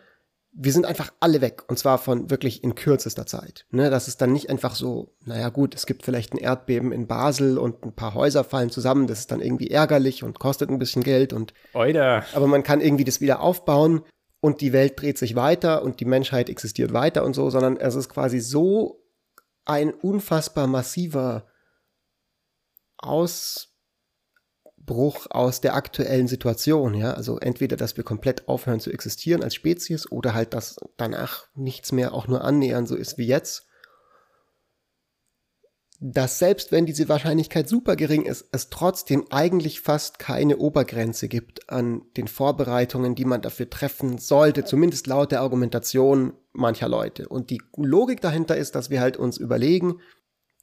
wir sind einfach alle weg und zwar von wirklich in kürzester Zeit. Ne, das ist dann nicht einfach so, naja gut, es gibt vielleicht ein Erdbeben in Basel und ein paar Häuser fallen zusammen, das ist dann irgendwie ärgerlich und kostet ein bisschen Geld und Oida. aber man kann irgendwie das wieder aufbauen und die Welt dreht sich weiter und die Menschheit existiert weiter und so, sondern es ist quasi so ein unfassbar massiver Aus Bruch aus der aktuellen Situation, ja. Also entweder, dass wir komplett aufhören zu existieren als Spezies oder halt, dass danach nichts mehr auch nur annähernd so ist wie jetzt. Dass selbst wenn diese Wahrscheinlichkeit super gering ist, es trotzdem eigentlich fast keine Obergrenze gibt an den Vorbereitungen, die man dafür treffen sollte, zumindest laut der Argumentation mancher Leute. Und die Logik dahinter ist, dass wir halt uns überlegen,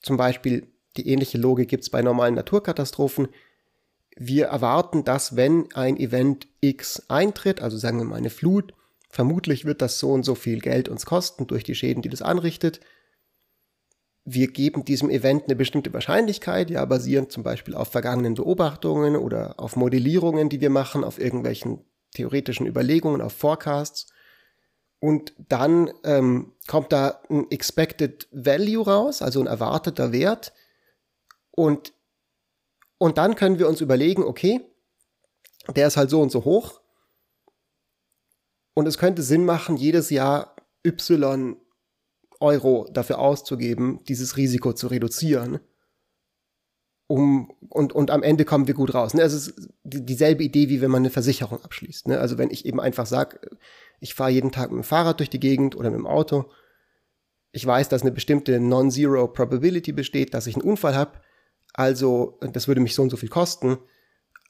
zum Beispiel die ähnliche Logik gibt es bei normalen Naturkatastrophen, wir erwarten, dass wenn ein Event X eintritt, also sagen wir mal eine Flut, vermutlich wird das so und so viel Geld uns kosten durch die Schäden, die das anrichtet. Wir geben diesem Event eine bestimmte Wahrscheinlichkeit, ja, basierend zum Beispiel auf vergangenen Beobachtungen oder auf Modellierungen, die wir machen, auf irgendwelchen theoretischen Überlegungen, auf Forecasts. Und dann ähm, kommt da ein Expected Value raus, also ein erwarteter Wert. Und und dann können wir uns überlegen, okay, der ist halt so und so hoch. Und es könnte Sinn machen, jedes Jahr Y Euro dafür auszugeben, dieses Risiko zu reduzieren. Um, und, und am Ende kommen wir gut raus. Ne? Es ist dieselbe Idee, wie wenn man eine Versicherung abschließt. Ne? Also wenn ich eben einfach sage, ich fahre jeden Tag mit dem Fahrrad durch die Gegend oder mit dem Auto. Ich weiß, dass eine bestimmte Non-Zero Probability besteht, dass ich einen Unfall habe also das würde mich so und so viel kosten.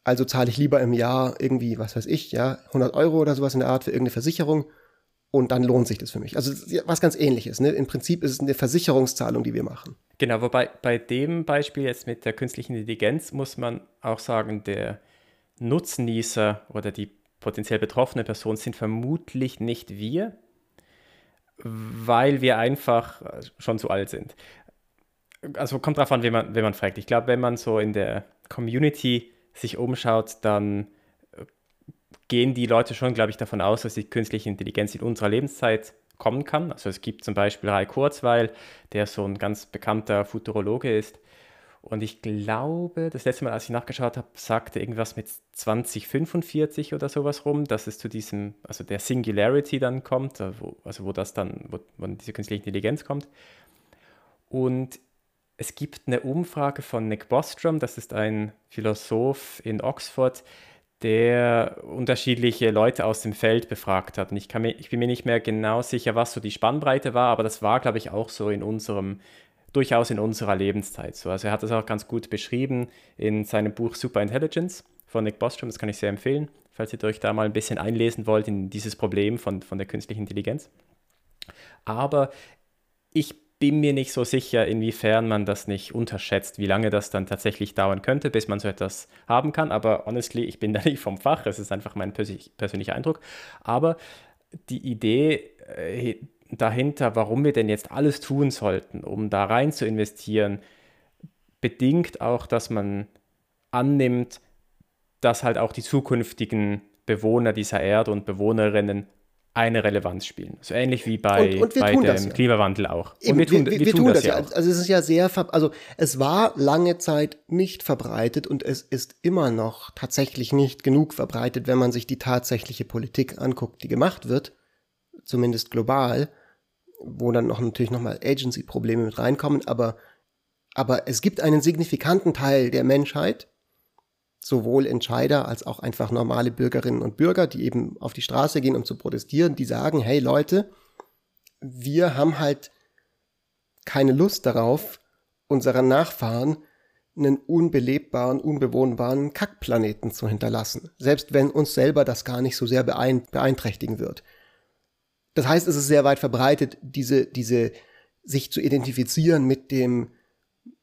Also zahle ich lieber im Jahr irgendwie, was weiß ich, ja, 100 Euro oder sowas in der Art für irgendeine Versicherung und dann lohnt sich das für mich. Also was ganz ähnliches. Ne? Im Prinzip ist es eine Versicherungszahlung, die wir machen. Genau, wobei bei dem Beispiel jetzt mit der künstlichen Intelligenz muss man auch sagen, der Nutznießer oder die potenziell betroffene Person sind vermutlich nicht wir, weil wir einfach schon zu alt sind. Also kommt drauf an, wenn man, wenn man fragt. Ich glaube, wenn man so in der Community sich umschaut, dann gehen die Leute schon, glaube ich, davon aus, dass die künstliche Intelligenz in unserer Lebenszeit kommen kann. Also es gibt zum Beispiel Rai Kurzweil, der so ein ganz bekannter Futurologe ist. Und ich glaube, das letzte Mal, als ich nachgeschaut habe, sagte irgendwas mit 2045 oder sowas rum, dass es zu diesem, also der Singularity dann kommt, also wo, also wo das dann, wo, wo diese künstliche Intelligenz kommt. Und es gibt eine Umfrage von Nick Bostrom, das ist ein Philosoph in Oxford, der unterschiedliche Leute aus dem Feld befragt hat. Und ich, mir, ich bin mir nicht mehr genau sicher, was so die Spannbreite war, aber das war, glaube ich, auch so in unserem, durchaus in unserer Lebenszeit so. Also er hat das auch ganz gut beschrieben in seinem Buch Super Intelligence von Nick Bostrom, das kann ich sehr empfehlen, falls ihr euch da mal ein bisschen einlesen wollt in dieses Problem von, von der künstlichen Intelligenz. Aber ich bin mir nicht so sicher, inwiefern man das nicht unterschätzt, wie lange das dann tatsächlich dauern könnte, bis man so etwas haben kann. Aber honestly, ich bin da nicht vom Fach, es ist einfach mein persönlicher Eindruck. Aber die Idee äh, dahinter, warum wir denn jetzt alles tun sollten, um da rein zu investieren, bedingt auch, dass man annimmt, dass halt auch die zukünftigen Bewohner dieser Erde und Bewohnerinnen eine Relevanz spielen. So ähnlich wie bei, und, und bei dem ja. Klimawandel auch. Eben, wir tun, wir, wir, wir tun, tun das, das, ja. Auch. Also es ist ja sehr, also es war lange Zeit nicht verbreitet und es ist immer noch tatsächlich nicht genug verbreitet, wenn man sich die tatsächliche Politik anguckt, die gemacht wird, zumindest global, wo dann noch natürlich nochmal Agency-Probleme mit reinkommen, aber, aber es gibt einen signifikanten Teil der Menschheit, sowohl Entscheider als auch einfach normale Bürgerinnen und Bürger, die eben auf die Straße gehen, um zu protestieren, die sagen, hey Leute, wir haben halt keine Lust darauf, unseren Nachfahren einen unbelebbaren, unbewohnbaren Kackplaneten zu hinterlassen, selbst wenn uns selber das gar nicht so sehr beeinträchtigen wird. Das heißt, es ist sehr weit verbreitet, diese, diese, sich zu identifizieren mit dem,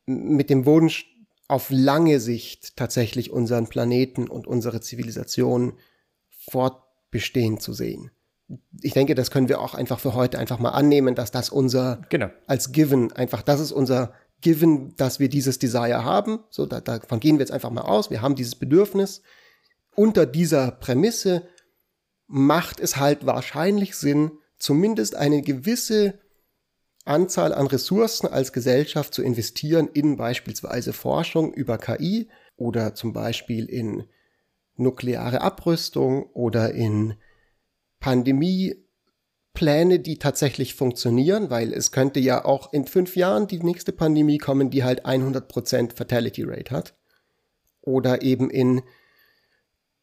mit dem Wunsch, auf lange Sicht tatsächlich unseren Planeten und unsere Zivilisation fortbestehen zu sehen. Ich denke, das können wir auch einfach für heute einfach mal annehmen, dass das unser genau. als Given einfach, das ist unser Given, dass wir dieses Desire haben. So, da, davon gehen wir jetzt einfach mal aus. Wir haben dieses Bedürfnis. Unter dieser Prämisse macht es halt wahrscheinlich Sinn, zumindest eine gewisse Anzahl an Ressourcen als Gesellschaft zu investieren in beispielsweise Forschung über KI oder zum Beispiel in nukleare Abrüstung oder in Pandemiepläne, die tatsächlich funktionieren, weil es könnte ja auch in fünf Jahren die nächste Pandemie kommen, die halt 100% Fatality Rate hat. Oder eben in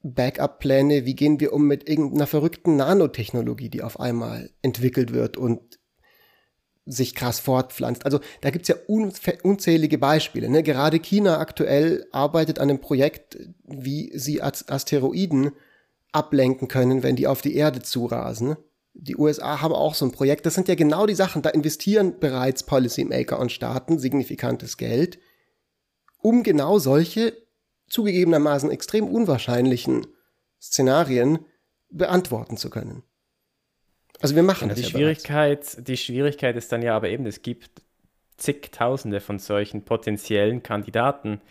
Backup-Pläne, wie gehen wir um mit irgendeiner verrückten Nanotechnologie, die auf einmal entwickelt wird und sich krass fortpflanzt. Also da gibt's ja unzählige Beispiele. Ne? Gerade China aktuell arbeitet an einem Projekt, wie sie Asteroiden ablenken können, wenn die auf die Erde zurasen. Die USA haben auch so ein Projekt. Das sind ja genau die Sachen. Da investieren bereits Policymaker und Staaten signifikantes Geld, um genau solche zugegebenermaßen extrem unwahrscheinlichen Szenarien beantworten zu können. Also wir machen das die ja Schwierigkeit, bereits. Die Schwierigkeit ist dann ja aber eben, es gibt zigtausende von solchen potenziellen Kandidaten,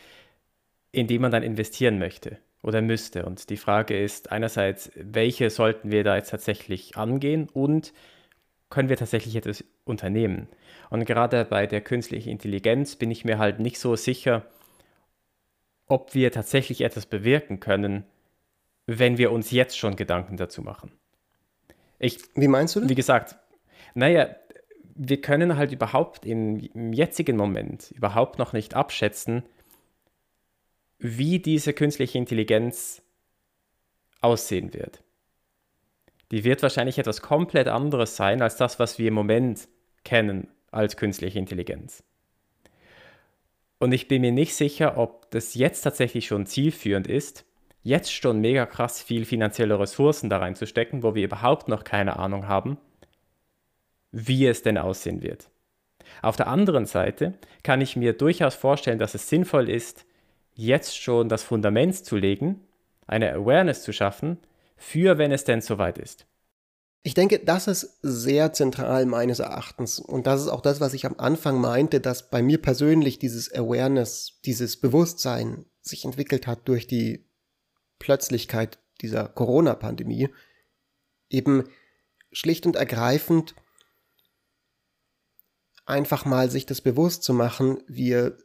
in die man dann investieren möchte oder müsste. Und die Frage ist einerseits, welche sollten wir da jetzt tatsächlich angehen und können wir tatsächlich etwas unternehmen? Und gerade bei der künstlichen Intelligenz bin ich mir halt nicht so sicher, ob wir tatsächlich etwas bewirken können, wenn wir uns jetzt schon Gedanken dazu machen. Ich, wie meinst du das? Wie gesagt, naja, wir können halt überhaupt im, im jetzigen Moment überhaupt noch nicht abschätzen, wie diese künstliche Intelligenz aussehen wird. Die wird wahrscheinlich etwas komplett anderes sein als das, was wir im Moment kennen als künstliche Intelligenz. Und ich bin mir nicht sicher, ob das jetzt tatsächlich schon zielführend ist, jetzt schon mega krass viel finanzielle Ressourcen da reinzustecken, wo wir überhaupt noch keine Ahnung haben, wie es denn aussehen wird. Auf der anderen Seite kann ich mir durchaus vorstellen, dass es sinnvoll ist, jetzt schon das Fundament zu legen, eine Awareness zu schaffen, für wenn es denn soweit ist. Ich denke, das ist sehr zentral meines Erachtens. Und das ist auch das, was ich am Anfang meinte, dass bei mir persönlich dieses Awareness, dieses Bewusstsein sich entwickelt hat durch die Plötzlichkeit dieser Corona-Pandemie. Eben schlicht und ergreifend einfach mal sich das bewusst zu machen, wir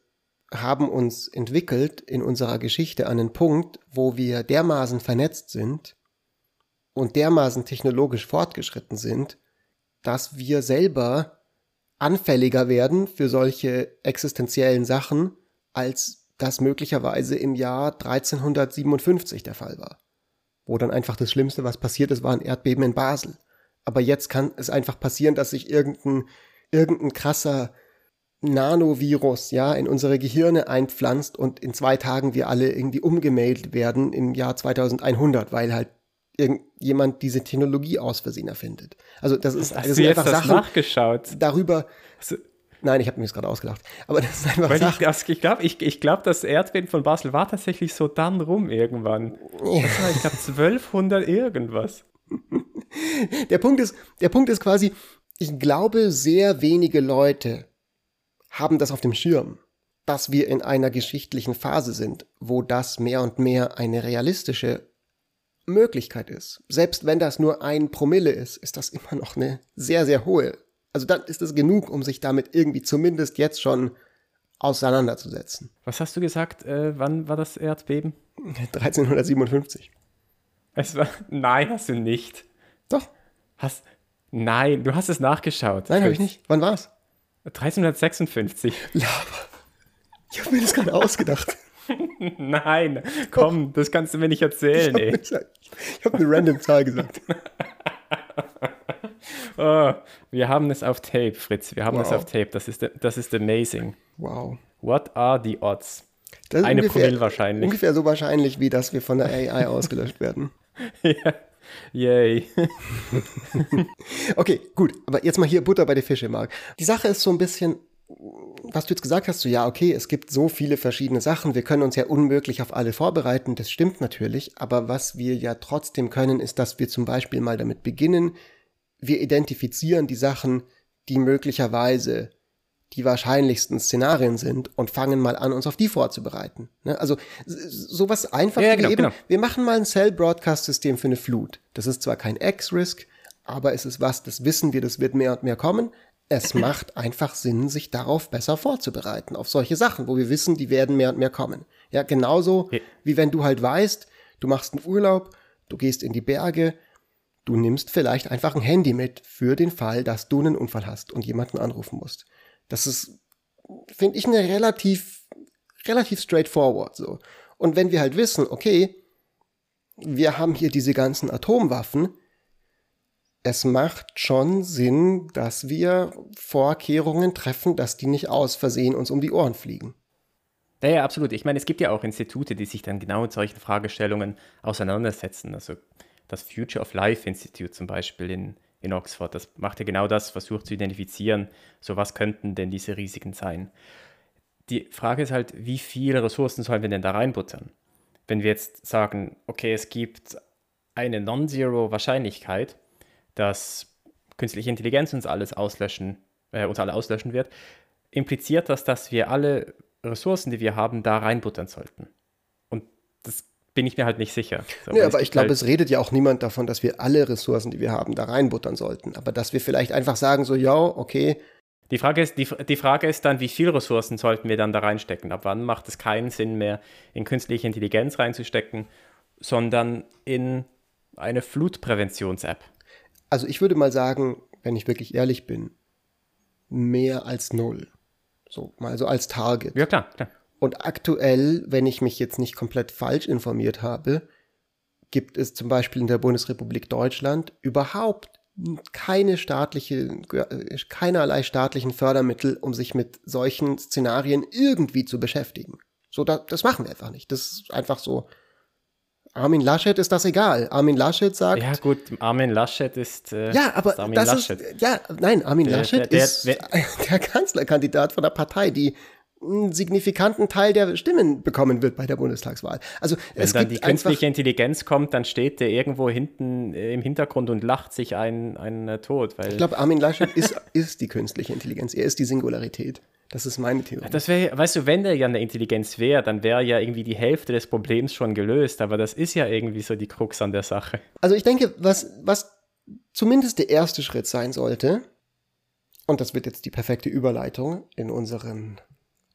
haben uns entwickelt in unserer Geschichte an einen Punkt, wo wir dermaßen vernetzt sind, und dermaßen technologisch fortgeschritten sind, dass wir selber anfälliger werden für solche existenziellen Sachen, als das möglicherweise im Jahr 1357 der Fall war. Wo dann einfach das Schlimmste, was passiert ist, war ein Erdbeben in Basel. Aber jetzt kann es einfach passieren, dass sich irgendein, irgendein krasser Nanovirus, ja, in unsere Gehirne einpflanzt und in zwei Tagen wir alle irgendwie umgemailt werden im Jahr 2100, weil halt irgendjemand diese Technologie aus Versehen erfindet. Also das ist, Hast das sind einfach Sachen nachgeschaut. darüber. Nein, ich habe mir das gerade ausgelacht. Aber das ist einfach Weil Sachen. Ich, ich glaube, ich, ich glaub, das Erdbeben von Basel war tatsächlich so dann rum irgendwann. Ja. Das war, ich glaube, 1200 irgendwas. der, Punkt ist, der Punkt ist quasi, ich glaube, sehr wenige Leute haben das auf dem Schirm, dass wir in einer geschichtlichen Phase sind, wo das mehr und mehr eine realistische Möglichkeit ist, selbst wenn das nur ein Promille ist, ist das immer noch eine sehr, sehr hohe. Also dann ist es genug, um sich damit irgendwie zumindest jetzt schon auseinanderzusetzen. Was hast du gesagt? Äh, wann war das Erdbeben? 1357. Es war, nein, hast du nicht. Doch. Hast, nein, du hast es nachgeschaut. Nein, habe ich nicht. Wann war es? 1356. Laber. Ich habe mir das gerade ausgedacht. Nein, komm, das kannst du mir nicht erzählen, ich habe eine random Zahl gesagt. oh, wir haben es auf Tape, Fritz. Wir haben wow. es auf Tape. Das ist, das ist amazing. Wow. What are the odds? Eine ungefähr, Promille wahrscheinlich. Ungefähr so wahrscheinlich, wie dass wir von der AI ausgelöscht werden. ja. Yay. okay, gut. Aber jetzt mal hier Butter bei den Fische, Marc. Die Sache ist so ein bisschen, was du jetzt gesagt hast, so ja, okay, es gibt so viele verschiedene Sachen, wir können uns ja unmöglich auf alle vorbereiten, das stimmt natürlich, aber was wir ja trotzdem können, ist, dass wir zum Beispiel mal damit beginnen, wir identifizieren die Sachen, die möglicherweise die wahrscheinlichsten Szenarien sind und fangen mal an, uns auf die vorzubereiten. Ne? Also sowas einfach ja, genau, eben, genau. wir machen mal ein Cell-Broadcast-System für eine Flut. Das ist zwar kein X-Risk, aber es ist was, das wissen wir, das wird mehr und mehr kommen es macht einfach Sinn, sich darauf besser vorzubereiten, auf solche Sachen, wo wir wissen, die werden mehr und mehr kommen. Ja, genauso ja. wie wenn du halt weißt, du machst einen Urlaub, du gehst in die Berge, du nimmst vielleicht einfach ein Handy mit für den Fall, dass du einen Unfall hast und jemanden anrufen musst. Das ist, finde ich, eine relativ, relativ straightforward so. Und wenn wir halt wissen, okay, wir haben hier diese ganzen Atomwaffen, es macht schon Sinn, dass wir Vorkehrungen treffen, dass die nicht aus Versehen uns um die Ohren fliegen. Ja, ja, absolut. Ich meine, es gibt ja auch Institute, die sich dann genau mit solchen Fragestellungen auseinandersetzen. Also das Future of Life Institute zum Beispiel in, in Oxford, das macht ja genau das, versucht zu identifizieren, so was könnten denn diese Risiken sein. Die Frage ist halt, wie viele Ressourcen sollen wir denn da reinbuttern? Wenn wir jetzt sagen, okay, es gibt eine Non-Zero Wahrscheinlichkeit, dass künstliche Intelligenz uns alles auslöschen, äh, uns alle auslöschen wird, impliziert das, dass wir alle Ressourcen, die wir haben, da reinbuttern sollten. Und das bin ich mir halt nicht sicher. So, nee, aber ich glaube, halt es redet ja auch niemand davon, dass wir alle Ressourcen, die wir haben, da reinbuttern sollten. Aber dass wir vielleicht einfach sagen, so, ja, okay. Die Frage, ist, die, die Frage ist dann, wie viele Ressourcen sollten wir dann da reinstecken? Ab wann macht es keinen Sinn mehr, in künstliche Intelligenz reinzustecken, sondern in eine Flutpräventions-App? Also ich würde mal sagen, wenn ich wirklich ehrlich bin, mehr als null. So, mal so als Target. Ja, klar, klar. Und aktuell, wenn ich mich jetzt nicht komplett falsch informiert habe, gibt es zum Beispiel in der Bundesrepublik Deutschland überhaupt keine staatliche, keinerlei staatlichen Fördermittel, um sich mit solchen Szenarien irgendwie zu beschäftigen. So, da, das machen wir einfach nicht. Das ist einfach so Armin Laschet ist das egal. Armin Laschet sagt. Ja, gut, Armin Laschet ist. Äh, ja, aber ist das Laschet. ist. Ja, nein, Armin der, Laschet der, der, ist der Kanzlerkandidat von der Partei, die einen signifikanten Teil der Stimmen bekommen wird bei der Bundestagswahl. Also Wenn es dann die künstliche Intelligenz kommt, dann steht der irgendwo hinten äh, im Hintergrund und lacht sich einen, einen äh, tot. ich glaube, Armin Laschet ist, ist die künstliche Intelligenz. Er ist die Singularität. Das ist meine Theorie. Das wäre, weißt du, wenn der ja eine Intelligenz wäre, dann wäre ja irgendwie die Hälfte des Problems schon gelöst. Aber das ist ja irgendwie so die Krux an der Sache. Also ich denke, was, was zumindest der erste Schritt sein sollte, und das wird jetzt die perfekte Überleitung in unseren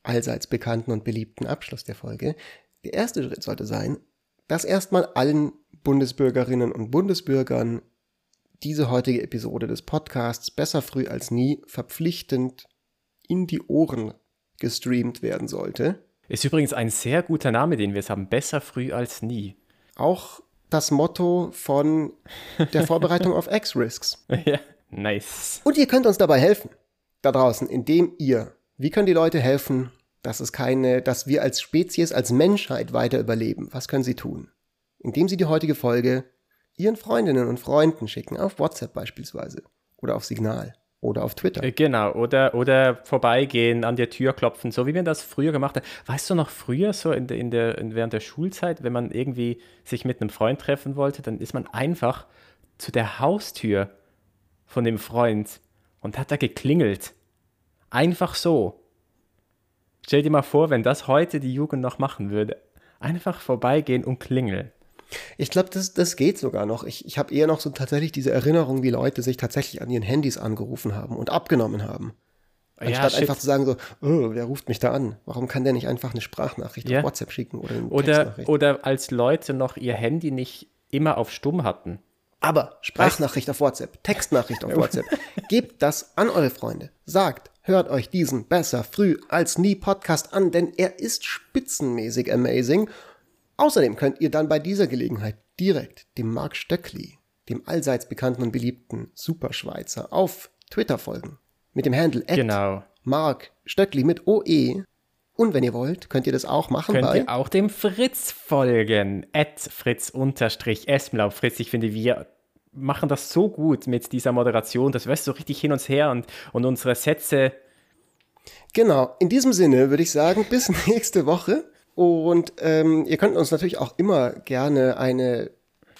allseits bekannten und beliebten Abschluss der Folge. Der erste Schritt sollte sein, dass erstmal allen Bundesbürgerinnen und Bundesbürgern diese heutige Episode des Podcasts besser früh als nie verpflichtend in die Ohren gestreamt werden sollte. Ist übrigens ein sehr guter Name, den wir jetzt haben. Besser früh als nie. Auch das Motto von der Vorbereitung auf X-Risks. Ja, nice. Und ihr könnt uns dabei helfen. Da draußen, indem ihr, wie können die Leute helfen, dass es keine, dass wir als Spezies, als Menschheit weiter überleben? Was können sie tun? Indem sie die heutige Folge ihren Freundinnen und Freunden schicken, auf WhatsApp beispielsweise oder auf Signal. Oder auf Twitter. Äh, genau, oder, oder vorbeigehen, an der Tür klopfen, so wie man das früher gemacht hat. Weißt du noch früher, so in der, in der, während der Schulzeit, wenn man irgendwie sich mit einem Freund treffen wollte, dann ist man einfach zu der Haustür von dem Freund und hat da geklingelt. Einfach so. Stell dir mal vor, wenn das heute die Jugend noch machen würde. Einfach vorbeigehen und klingeln. Ich glaube, das, das geht sogar noch. Ich, ich habe eher noch so tatsächlich diese Erinnerung, wie Leute sich tatsächlich an ihren Handys angerufen haben und abgenommen haben. Anstatt ja, einfach zu sagen so, oh, wer ruft mich da an? Warum kann der nicht einfach eine Sprachnachricht ja. auf WhatsApp schicken oder eine oder, oder als Leute noch ihr Handy nicht immer auf Stumm hatten. Aber Sprachnachricht auf WhatsApp, Textnachricht auf WhatsApp. Gebt das an eure Freunde. Sagt, hört euch diesen besser früh als nie Podcast an, denn er ist spitzenmäßig amazing Außerdem könnt ihr dann bei dieser Gelegenheit direkt dem Mark Stöckli, dem allseits bekannten und beliebten Superschweizer, auf Twitter folgen. Mit dem Handle genau. Mark Stöckli mit OE. Und wenn ihr wollt, könnt ihr das auch machen könnt bei... ihr auch dem Fritz folgen. At Fritz-Esmlau. Fritz, ich finde, wir machen das so gut mit dieser Moderation. Das weißt du so richtig hin und her und, und unsere Sätze... Genau, in diesem Sinne würde ich sagen, bis nächste Woche. Und ähm, ihr könnt uns natürlich auch immer gerne eine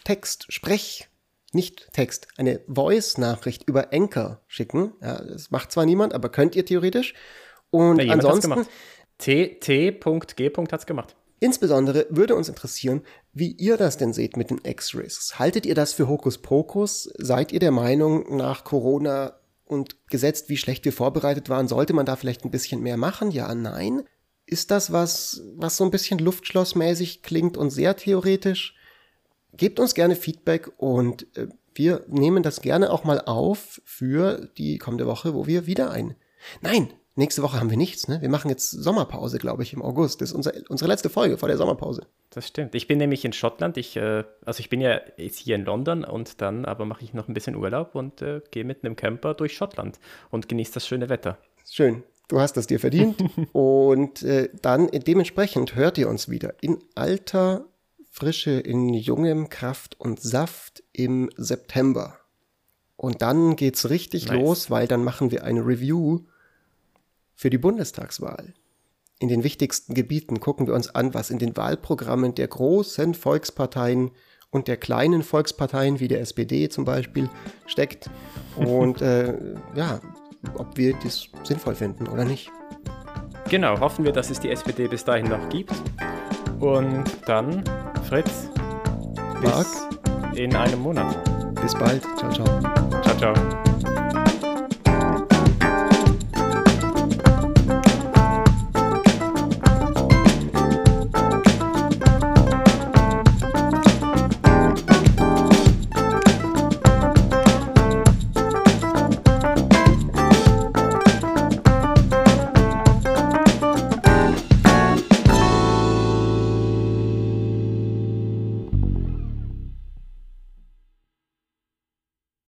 Text, Sprech, nicht Text, eine Voice-Nachricht über Anchor schicken. Ja, das macht zwar niemand, aber könnt ihr theoretisch. Und ja, ansonsten. T.G. hat es gemacht. Insbesondere würde uns interessieren, wie ihr das denn seht mit den X-Risks. Haltet ihr das für Hokuspokus? Seid ihr der Meinung, nach Corona und gesetzt, wie schlecht wir vorbereitet waren, sollte man da vielleicht ein bisschen mehr machen? Ja, nein. Ist das was, was so ein bisschen luftschlossmäßig klingt und sehr theoretisch? Gebt uns gerne Feedback und äh, wir nehmen das gerne auch mal auf für die kommende Woche, wo wir wieder ein. Nein, nächste Woche haben wir nichts, ne? Wir machen jetzt Sommerpause, glaube ich, im August. Das ist unser, unsere letzte Folge vor der Sommerpause. Das stimmt. Ich bin nämlich in Schottland. Ich, äh, also ich bin ja jetzt hier in London und dann aber mache ich noch ein bisschen Urlaub und äh, gehe mit einem Camper durch Schottland und genieße das schöne Wetter. Schön. Du hast es dir verdient. und äh, dann dementsprechend hört ihr uns wieder in alter Frische, in jungem Kraft und Saft im September. Und dann geht's richtig nice. los, weil dann machen wir eine Review für die Bundestagswahl. In den wichtigsten Gebieten gucken wir uns an, was in den Wahlprogrammen der großen Volksparteien und der kleinen Volksparteien wie der SPD zum Beispiel steckt. Und äh, ja, ob wir das sinnvoll finden oder nicht. Genau, hoffen wir, dass es die SPD bis dahin noch gibt. Und dann, Fritz, bis Marc, in einem Monat. Bis bald. Ciao, ciao. Ciao, ciao.